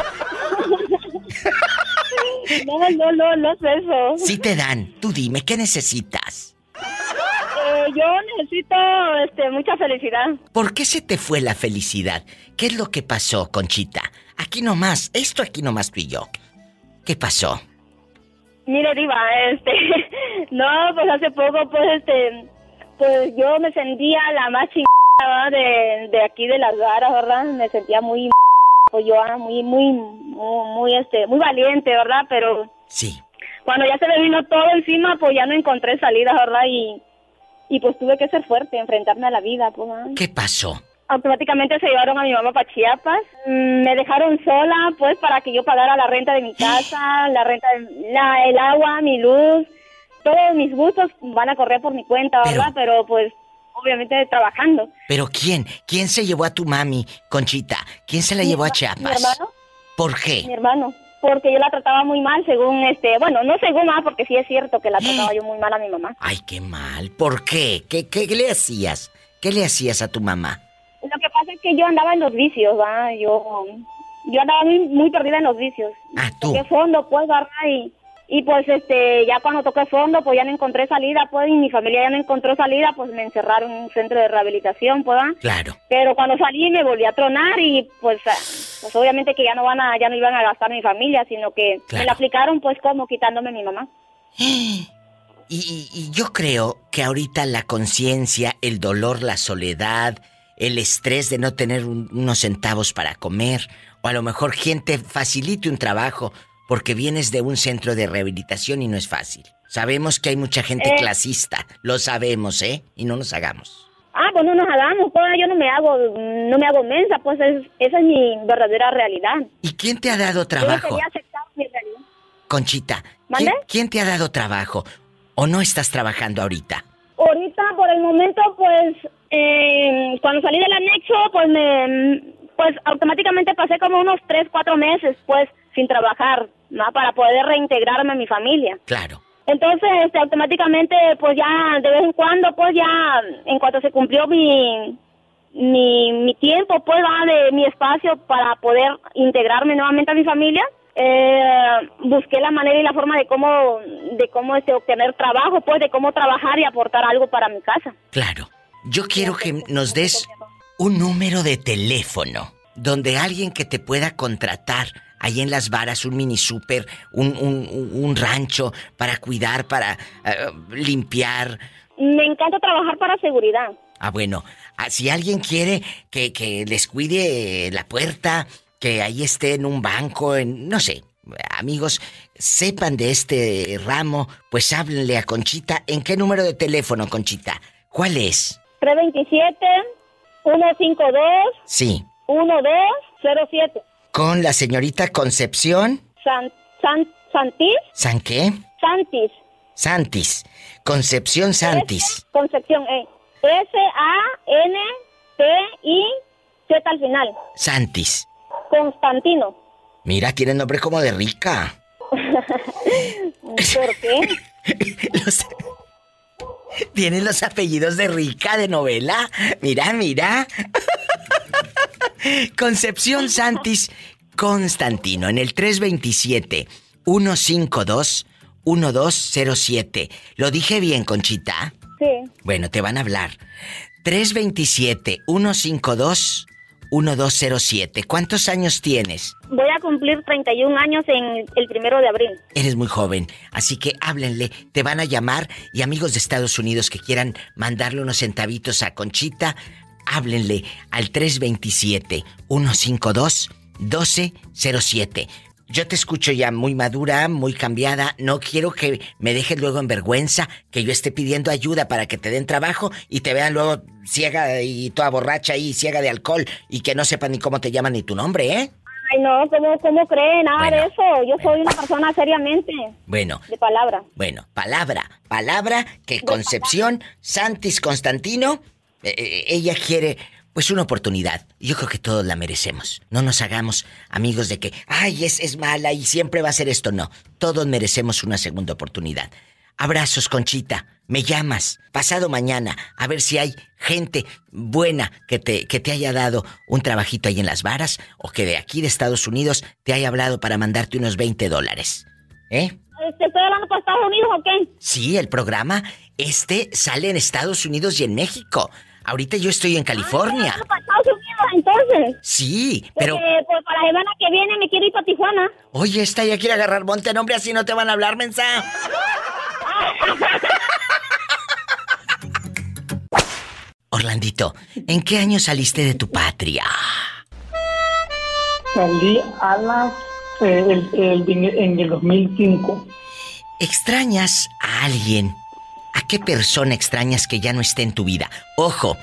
No, no, no, no es eso.
Sí te dan, tú dime, ¿qué necesitas?
Eh, yo necesito este, mucha felicidad.
¿Por qué se te fue la felicidad? ¿Qué es lo que pasó, Conchita? Aquí nomás, esto aquí nomás tú y yo. ¿Qué pasó?
Mire, Diva, este, *laughs* no, pues hace poco, pues, este, pues yo me sentía la más chingada de, de aquí de las varas, ¿verdad? Me sentía muy, pues yo, ah, muy, muy, muy, muy, este, muy valiente, ¿verdad? Pero
Sí.
cuando ya se me vino todo encima, pues ya no encontré salida, ¿verdad? Y, y pues tuve que ser fuerte, enfrentarme a la vida, pues.
¿Qué pasó?
Automáticamente se llevaron a mi mamá para Chiapas. Mm, Me dejaron sola, pues, para que yo pagara la renta de mi casa, la renta, de, la, el agua, mi luz. Todos mis gustos van a correr por mi cuenta, ¿verdad? Pero, pues, obviamente trabajando.
¿Pero quién? ¿Quién se llevó a tu mami, Conchita? ¿Quién se la
Mi
llevó a Chiapas?
Mi hermano,
¿Por qué?
mi hermano. Porque yo la trataba muy mal, según este. Bueno, no según más, porque sí es cierto que la trataba yo muy mal a mi mamá.
Ay, qué mal. ¿Por qué? ¿Qué, qué le hacías? ¿Qué le hacías a tu mamá?
Que pasa es que yo andaba en los vicios, ¿va? Yo, yo andaba muy, muy perdida en los vicios.
Ah, tú.
Toqué fondo, pues, ¿verdad? Y, y pues, este, ya cuando toqué fondo, pues ya no encontré salida, pues, y mi familia ya no encontró salida, pues me encerraron en un centro de rehabilitación, pues, ¿verdad?
Claro.
Pero cuando salí me volví a tronar y, pues, ah, pues obviamente que ya no van a, ya no iban a gastar mi familia, sino que me la aplicaron, pues, como quitándome mi mamá. *gasps*
Y, y- y yo creo que ahorita la conciencia, el dolor, la soledad, el estrés de no tener un- unos centavos para comer, o a lo mejor gente facilite un trabajo porque vienes de un centro de rehabilitación y no es fácil. Sabemos que hay mucha gente
Eh.
clasista, lo sabemos, ¿eh? Y no nos hagamos.
Ah, pues no nos hagamos, pues yo no me hago, no me hago mensa, pues es- esa es mi verdadera realidad.
¿Y quién te ha dado
Yo
trabajo,
quería aceptar mi realidad.
Conchita? ¿Quién, quién te ha dado trabajo? ¿O no estás trabajando ahorita?
Ahorita, por el momento, pues, eh, cuando salí del anexo, pues me, pues automáticamente pasé como unos tres, cuatro meses, pues, sin trabajar, ¿no? Para poder reintegrarme a mi familia.
Claro.
Entonces, este, automáticamente, pues ya de vez en cuando, pues ya, en cuanto se cumplió mi, mi, mi tiempo, pues va de mi espacio para poder integrarme nuevamente a mi familia, eh, busqué la manera y la forma de cómo, de cómo este, obtener trabajo, pues de cómo trabajar y aportar algo para mi casa.
Claro. Yo quiero que nos des un número de teléfono donde alguien que te pueda contratar ahí en las varas, un mini super, un, un, un rancho para cuidar, para eh, limpiar.
Me encanta trabajar para seguridad.
Ah, bueno, ah, si alguien quiere que, que les cuide la puerta, que ahí esté en un banco, en, no sé, amigos, sepan de este ramo, pues háblenle a Conchita. ¿En qué número de teléfono, Conchita? ¿Cuál es?
327 152
Sí.
1207.
Con la señorita Concepción
San, San, Santis.
¿San qué?
Santis.
Santis. Concepción Santis.
Concepción, eh. S-A-N-T-I-Z al final.
Santis.
Constantino.
Mira, tiene nombre como de rica. *laughs*
¿Por qué? *laughs*
Los- Tiene los apellidos de rica de novela. Mira, mira. *laughs* Concepción Santis Constantino en el 327 152 1207. ¿Lo dije bien, Conchita?
Sí.
Bueno, te van a hablar. 327 152 1207. ¿Cuántos años tienes?
Voy a cumplir 31 años en el primero de abril.
Eres muy joven, así que háblenle, te van a llamar y amigos de Estados Unidos que quieran mandarle unos centavitos a Conchita, háblenle al 327-152-1207. Yo te escucho ya muy madura, muy cambiada, no quiero que me dejes luego en vergüenza, que yo esté pidiendo ayuda para que te den trabajo y te vean luego ciega y toda borracha y ciega de alcohol y que no sepan ni cómo te llaman ni tu nombre, ¿eh?
Ay, no, ¿cómo, cómo cree? Nada de eso. Yo soy una persona seriamente.
Bueno,
De palabra.
Bueno, palabra, palabra que Concepción Santis Constantino, eh, eh, ella quiere pues una oportunidad. Yo creo que todos la merecemos. No nos hagamos amigos de que, ay, es, es mala y siempre va a ser esto. No, todos merecemos una segunda oportunidad. Abrazos, Conchita. Me llamas pasado mañana a ver si hay gente buena que te, que te haya dado un trabajito ahí en las varas o que de aquí de Estados Unidos te haya hablado para mandarte unos 20 dólares. ¿Eh?
¿Te estoy hablando para Estados Unidos o qué?
Sí, el programa este sale en Estados Unidos y en México. Ahorita yo estoy en California.
¿Para Estados Unidos entonces?
Sí, pero
Porque pues, para la semana que viene me quiero ir para Tijuana.
oye, esta ya quiere agarrar monte, nombre, así no te van a hablar, mensa. *laughs* Orlandito, ¿en qué año saliste de tu patria?
Salí a las, eh, el, el- en el 2005.
¿Extrañas a alguien? ¿A qué persona extrañas que ya no esté en tu vida? Ojo,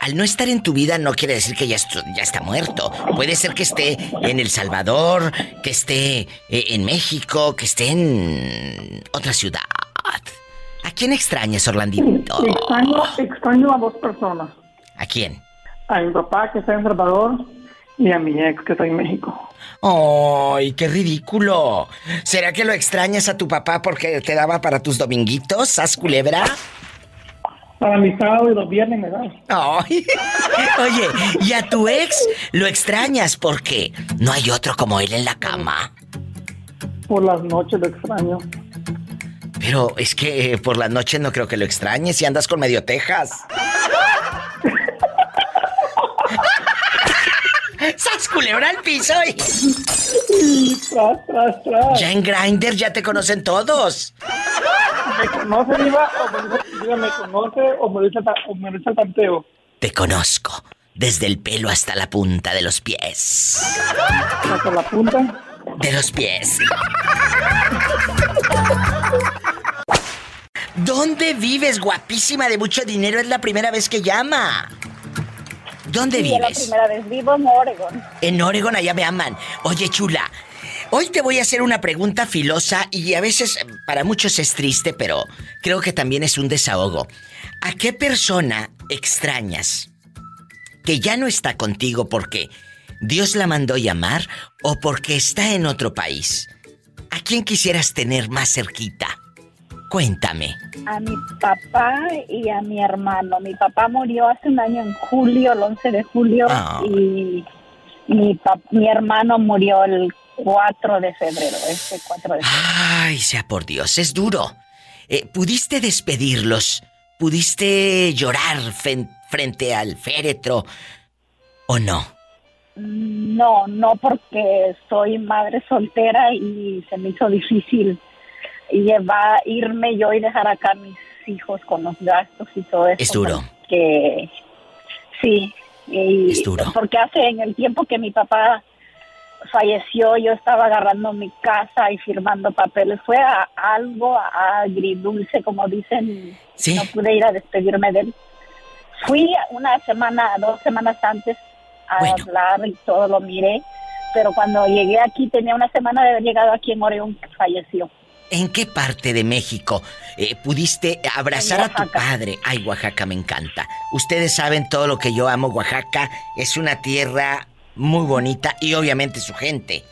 al no estar en tu vida no quiere decir que ya está muerto. Puede ser que esté en El Salvador, que esté eh, en México, que esté en otra ciudad. ¿A quién extrañas, Orlandito?
Extraño, extraño a dos personas.
¿A quién?
A mi papá que está en Salvador y a mi ex que está en México.
¡Ay, qué ridículo! ¿Será que lo extrañas a tu papá porque te daba para tus dominguitos, sas culebra?
Para mi sábado y los viernes me da.
Ay. *laughs* Oye, ¿y a tu ex lo extrañas porque no hay otro como él en la cama?
Por las noches lo extraño.
Pero es que eh, por la noche no creo que lo extrañes si andas con medio tejas. *laughs* ¡Sas culebra al piso! y-
Tras, tras, tras.
Ya en Grindr ya te conocen todos.
¿Me conoce, Diva? ¿O me ¿me conoce o me dice, o me dice el tanteo?
Te conozco. Desde el pelo hasta la punta de los pies.
Hasta la punta.
De los pies. ¿Dónde vives, guapísima de mucho dinero? Es la primera vez que llama. ¿Dónde
Sí, es la
vives?
primera vez. Vivo en Oregon.
En Oregon, allá me aman. Oye, chula, hoy te voy a hacer una pregunta filosa y a veces eh, para muchos es triste, pero creo que también es un desahogo. ¿A qué persona extrañas que ya no está contigo porque Dios la mandó llamar o porque está en otro país? ¿A quién quisieras tener más cerquita? Cuéntame.
A mi papá y a mi hermano. Mi papá murió hace un año en julio, el 11 de julio,
Ah.
y mi, mi hermano murió el 4 de febrero, este 4 de febrero.
Ay, sea por Dios, es duro. Eh, ¿Pudiste despedirlos? ¿Pudiste llorar frente al féretro? ¿O no?
No, no porque soy madre soltera y se me hizo difícil llevar, irme yo y dejar acá a mis hijos con los gastos y todo eso.
Es duro.
Que sí, y
Es duro.
porque hace en el tiempo que mi papá falleció yo estaba agarrando mi casa y firmando papeles. Fue a- algo agridulce, como dicen.
Sí.
No pude ir a despedirme de él. Fui una semana, dos semanas antes a hablar y todo lo miré, pero cuando llegué aquí tenía una semana de haber llegado aquí en Oregon falleció.
¿En qué parte de México eh, pudiste abrazar a tu padre? Ay, Oaxaca me encanta. Ustedes saben todo lo que yo amo. Oaxaca es una tierra muy bonita y obviamente su gente.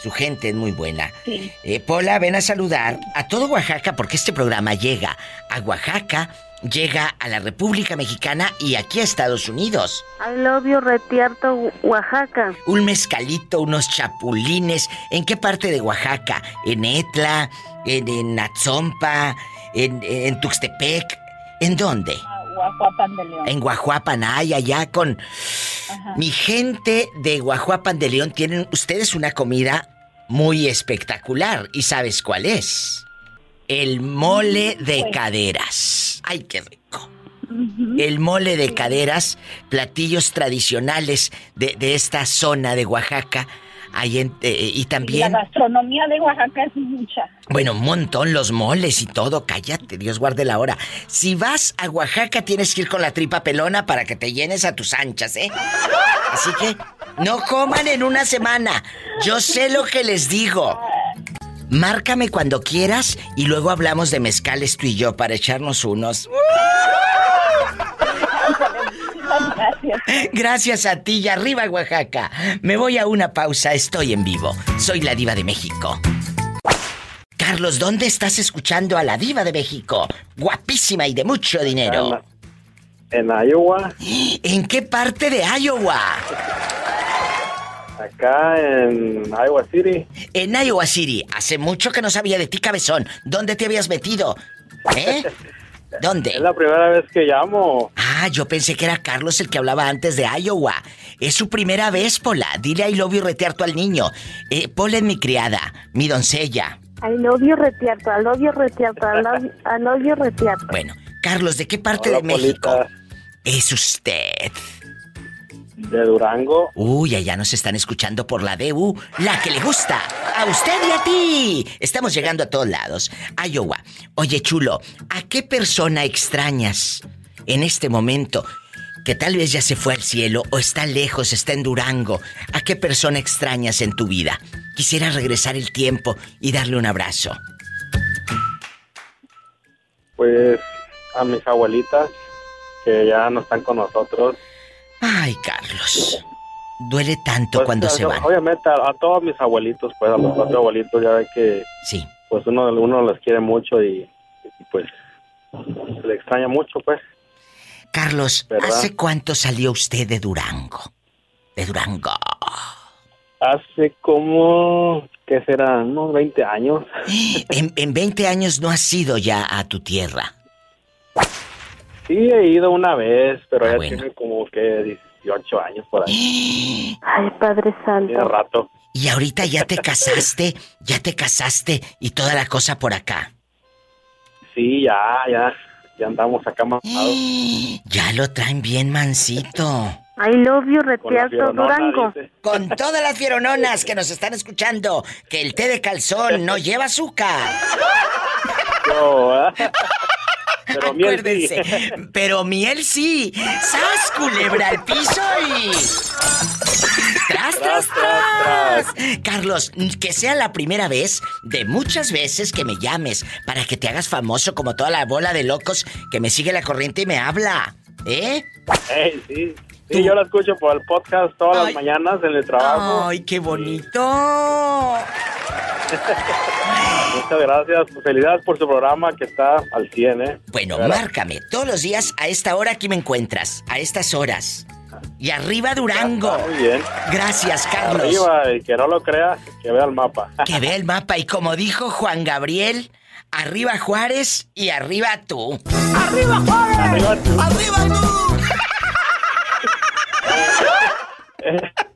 Su gente es muy buena.
Sí.
Eh, Pola, ven a saludar a todo Oaxaca porque este programa llega a Oaxaca, llega a la República Mexicana y aquí a Estados Unidos.
I love you, Retierto, Oaxaca.
Un mezcalito, unos chapulines. ¿En qué parte de Oaxaca? ¿En Etla? ¿En, en Atzompa? ¿En, en Tuxtepec? ¿En dónde?
Guajuapan de León.
En Guajuapan, ay, allá con... Mi gente de Guajuapan de León tienen ustedes una comida muy espectacular. ¿Y sabes cuál es? El mole de caderas. Ay, qué rico. El mole de caderas, platillos tradicionales de, de esta zona de Oaxaca. Ahí en- eh, y también...
La gastronomía de Oaxaca es mucha.
Bueno, un montón, los moles y todo. Cállate, Dios guarde la hora. Si vas a Oaxaca, tienes que ir con la tripa pelona para que te llenes a tus anchas, ¿eh? Así que no coman en una semana. Yo sé lo que les digo. Márcame cuando quieras y luego hablamos de mezcales tú y yo para echarnos unos.
Gracias.
Gracias a ti y arriba Oaxaca. Me voy a una pausa, estoy en vivo. Soy la diva de México. Carlos, ¿dónde estás escuchando a la diva de México? Guapísima y de mucho dinero.
En Iowa,
¿En qué parte de Iowa?
Acá en Iowa City.
En Iowa City. Hace mucho que no sabía de ti, cabezón. ¿Dónde te habías metido? ¿Eh? *laughs* ¿Dónde?
Es la primera vez que llamo.
Ah, yo pensé que era Carlos el que hablaba antes de Iowa. Es su primera vez, Pola. Dile I love you retearto al niño. Eh, Pola es mi criada, mi doncella.
I love you, Retierto. I love you, Retierto. I love, I love you, Retierto.
Bueno, Carlos, ¿de qué parte
Hola,
de México es usted?
De Durango.
Uy, allá nos están escuchando por la DU, la que le gusta. A usted y a ti. Estamos llegando a todos lados. Iowa. Oye, chulo, ¿a qué persona extrañas en este momento? Que tal vez ya se fue al cielo o está lejos, está en Durango. ¿A qué persona extrañas en tu vida? Quisiera regresar el tiempo y darle un abrazo.
Pues a mis abuelitas, que ya no están con nosotros.
Ay, Carlos. Duele tanto
Pues,
cuando se van.
Obviamente a, a todos mis abuelitos, pues a los cuatro abuelitos, ya ve que
Sí.
pues uno, uno los quiere mucho y, y, pues se le extraña mucho, pues.
Carlos,
¿Verdad?
¿hace cuánto salió usted de Durango? De Durango.
Hace como, ¿qué será? Unos 20 años. *gasps*
En, en 20 años no has ido ya a tu tierra.
Sí, he ido una vez, pero
Ah,
ya
bueno.
tiene como que 18 años por ahí. *gasps*
Ay, Padre
Tiene
Santo.
rato.
Y ahorita ya te casaste, ya te casaste y toda la cosa por acá.
Sí, ya, ya, ya andamos acá más. *gasps*
Ya lo traen bien mansito.
I love you,
fieronona,
Durango.
Con todas las fierononas que nos están escuchando, que el té de calzón no *laughs* lleva azúcar.
No, ¿eh? *laughs* Pero miel
Acuérdense.
sí. *laughs*
Pero miel sí. ¡Sas, culebra al piso y... ¡Tras, tras, tras! Carlos, que sea la primera vez de muchas veces que me llames para que te hagas famoso como toda la bola de locos que me sigue la corriente y me habla. ¿Eh?
Ey, sí.
Sí, yo la escucho por el podcast todas las mañanas en el trabajo.
¡Ay, qué bonito! *laughs*
Muchas gracias. Felicidades por su programa que está al 100, ¿eh?
Bueno, márcame. Todos los días a esta hora aquí me encuentras. A estas horas. Y arriba Durango.
Está muy bien.
Gracias, Carlos.
Arriba, y que no lo crea, que vea el mapa.
Que vea el mapa y como dijo Juan Gabriel, arriba Juárez y arriba tú.
¡Arriba, Juárez!
Arriba tú.
¡Arriba tú! *laughs*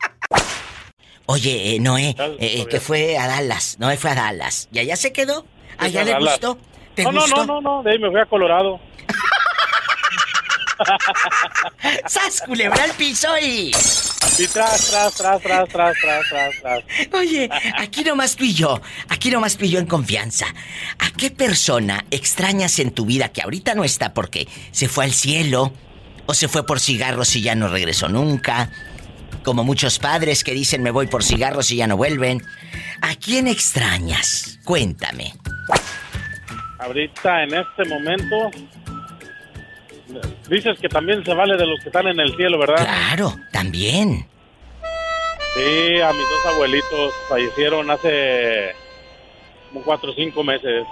Oye, eh, Noé, eh, que fue a Dallas. Noé fue a Dallas. ¿Y allá se quedó? ¿Allá
a
le
Dallas.
gustó? ¿Te
no,
gustó?
no, no, no, no, de ahí me fui a Colorado. *laughs*
¡Sas, culebra al piso y...
Y tras, tras, tras, tras, tras, tras, tras, tras.
Oye, aquí nomás tú y yo, aquí nomás tú y yo en confianza. ¿A qué persona extrañas en tu vida que ahorita no está porque se fue al cielo o se fue por cigarros y ya no regresó nunca? Como muchos padres que dicen me voy por cigarros y ya no vuelven. ¿A quién extrañas? Cuéntame.
Ahorita, en este momento, dices que también se vale de los que están en el cielo, ¿verdad?
Claro, también.
Sí, a mis dos abuelitos fallecieron hace como cuatro o cinco meses.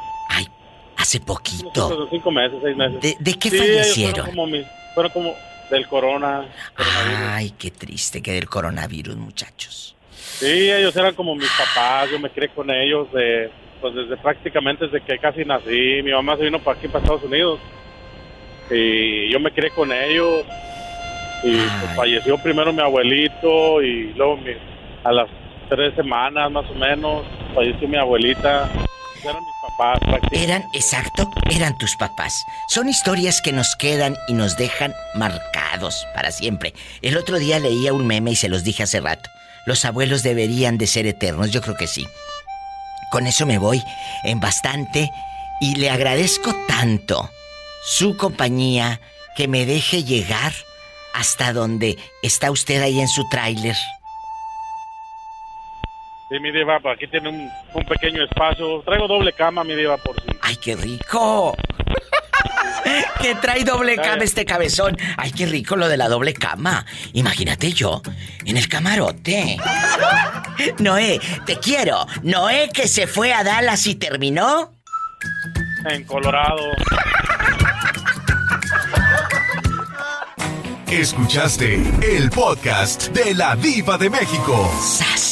Hace poquito.
Cuatro o cinco meses, seis meses.
¿De, de qué
Sí, ellos
fallecieron?
Fueron como, mis- fueron como del corona.
Ay, qué triste que del coronavirus, muchachos.
Sí, ellos eran como mis papás, yo me crié con ellos de, pues desde prácticamente desde que casi nací. Mi mamá se vino para aquí, para Estados Unidos. Y yo me crié con ellos. Y pues, falleció primero mi abuelito y luego mi- a las tres semanas más o menos falleció mi abuelita. Eran mis
Eran, exacto, eran tus papás. Son historias que nos quedan y nos dejan marcados para siempre. El otro día leía un meme y se los dije hace rato. Los abuelos deberían de ser eternos, yo creo que sí. Con eso me voy en bastante y le agradezco tanto su compañía que me deje llegar hasta donde está usted ahí en su tráiler.
Sí, mi diva, pues, aquí tiene un, un pequeño espacio. Traigo doble cama, mi diva, por si.
¡Ay, qué rico! *laughs* que trae doble cama este cabezón. Ay, qué rico lo de la doble cama. Imagínate yo en el camarote. *laughs* Noé, te quiero. Noé que se fue a Dallas y terminó.
En Colorado.
Escuchaste el podcast de la Diva de México.
¡Sas,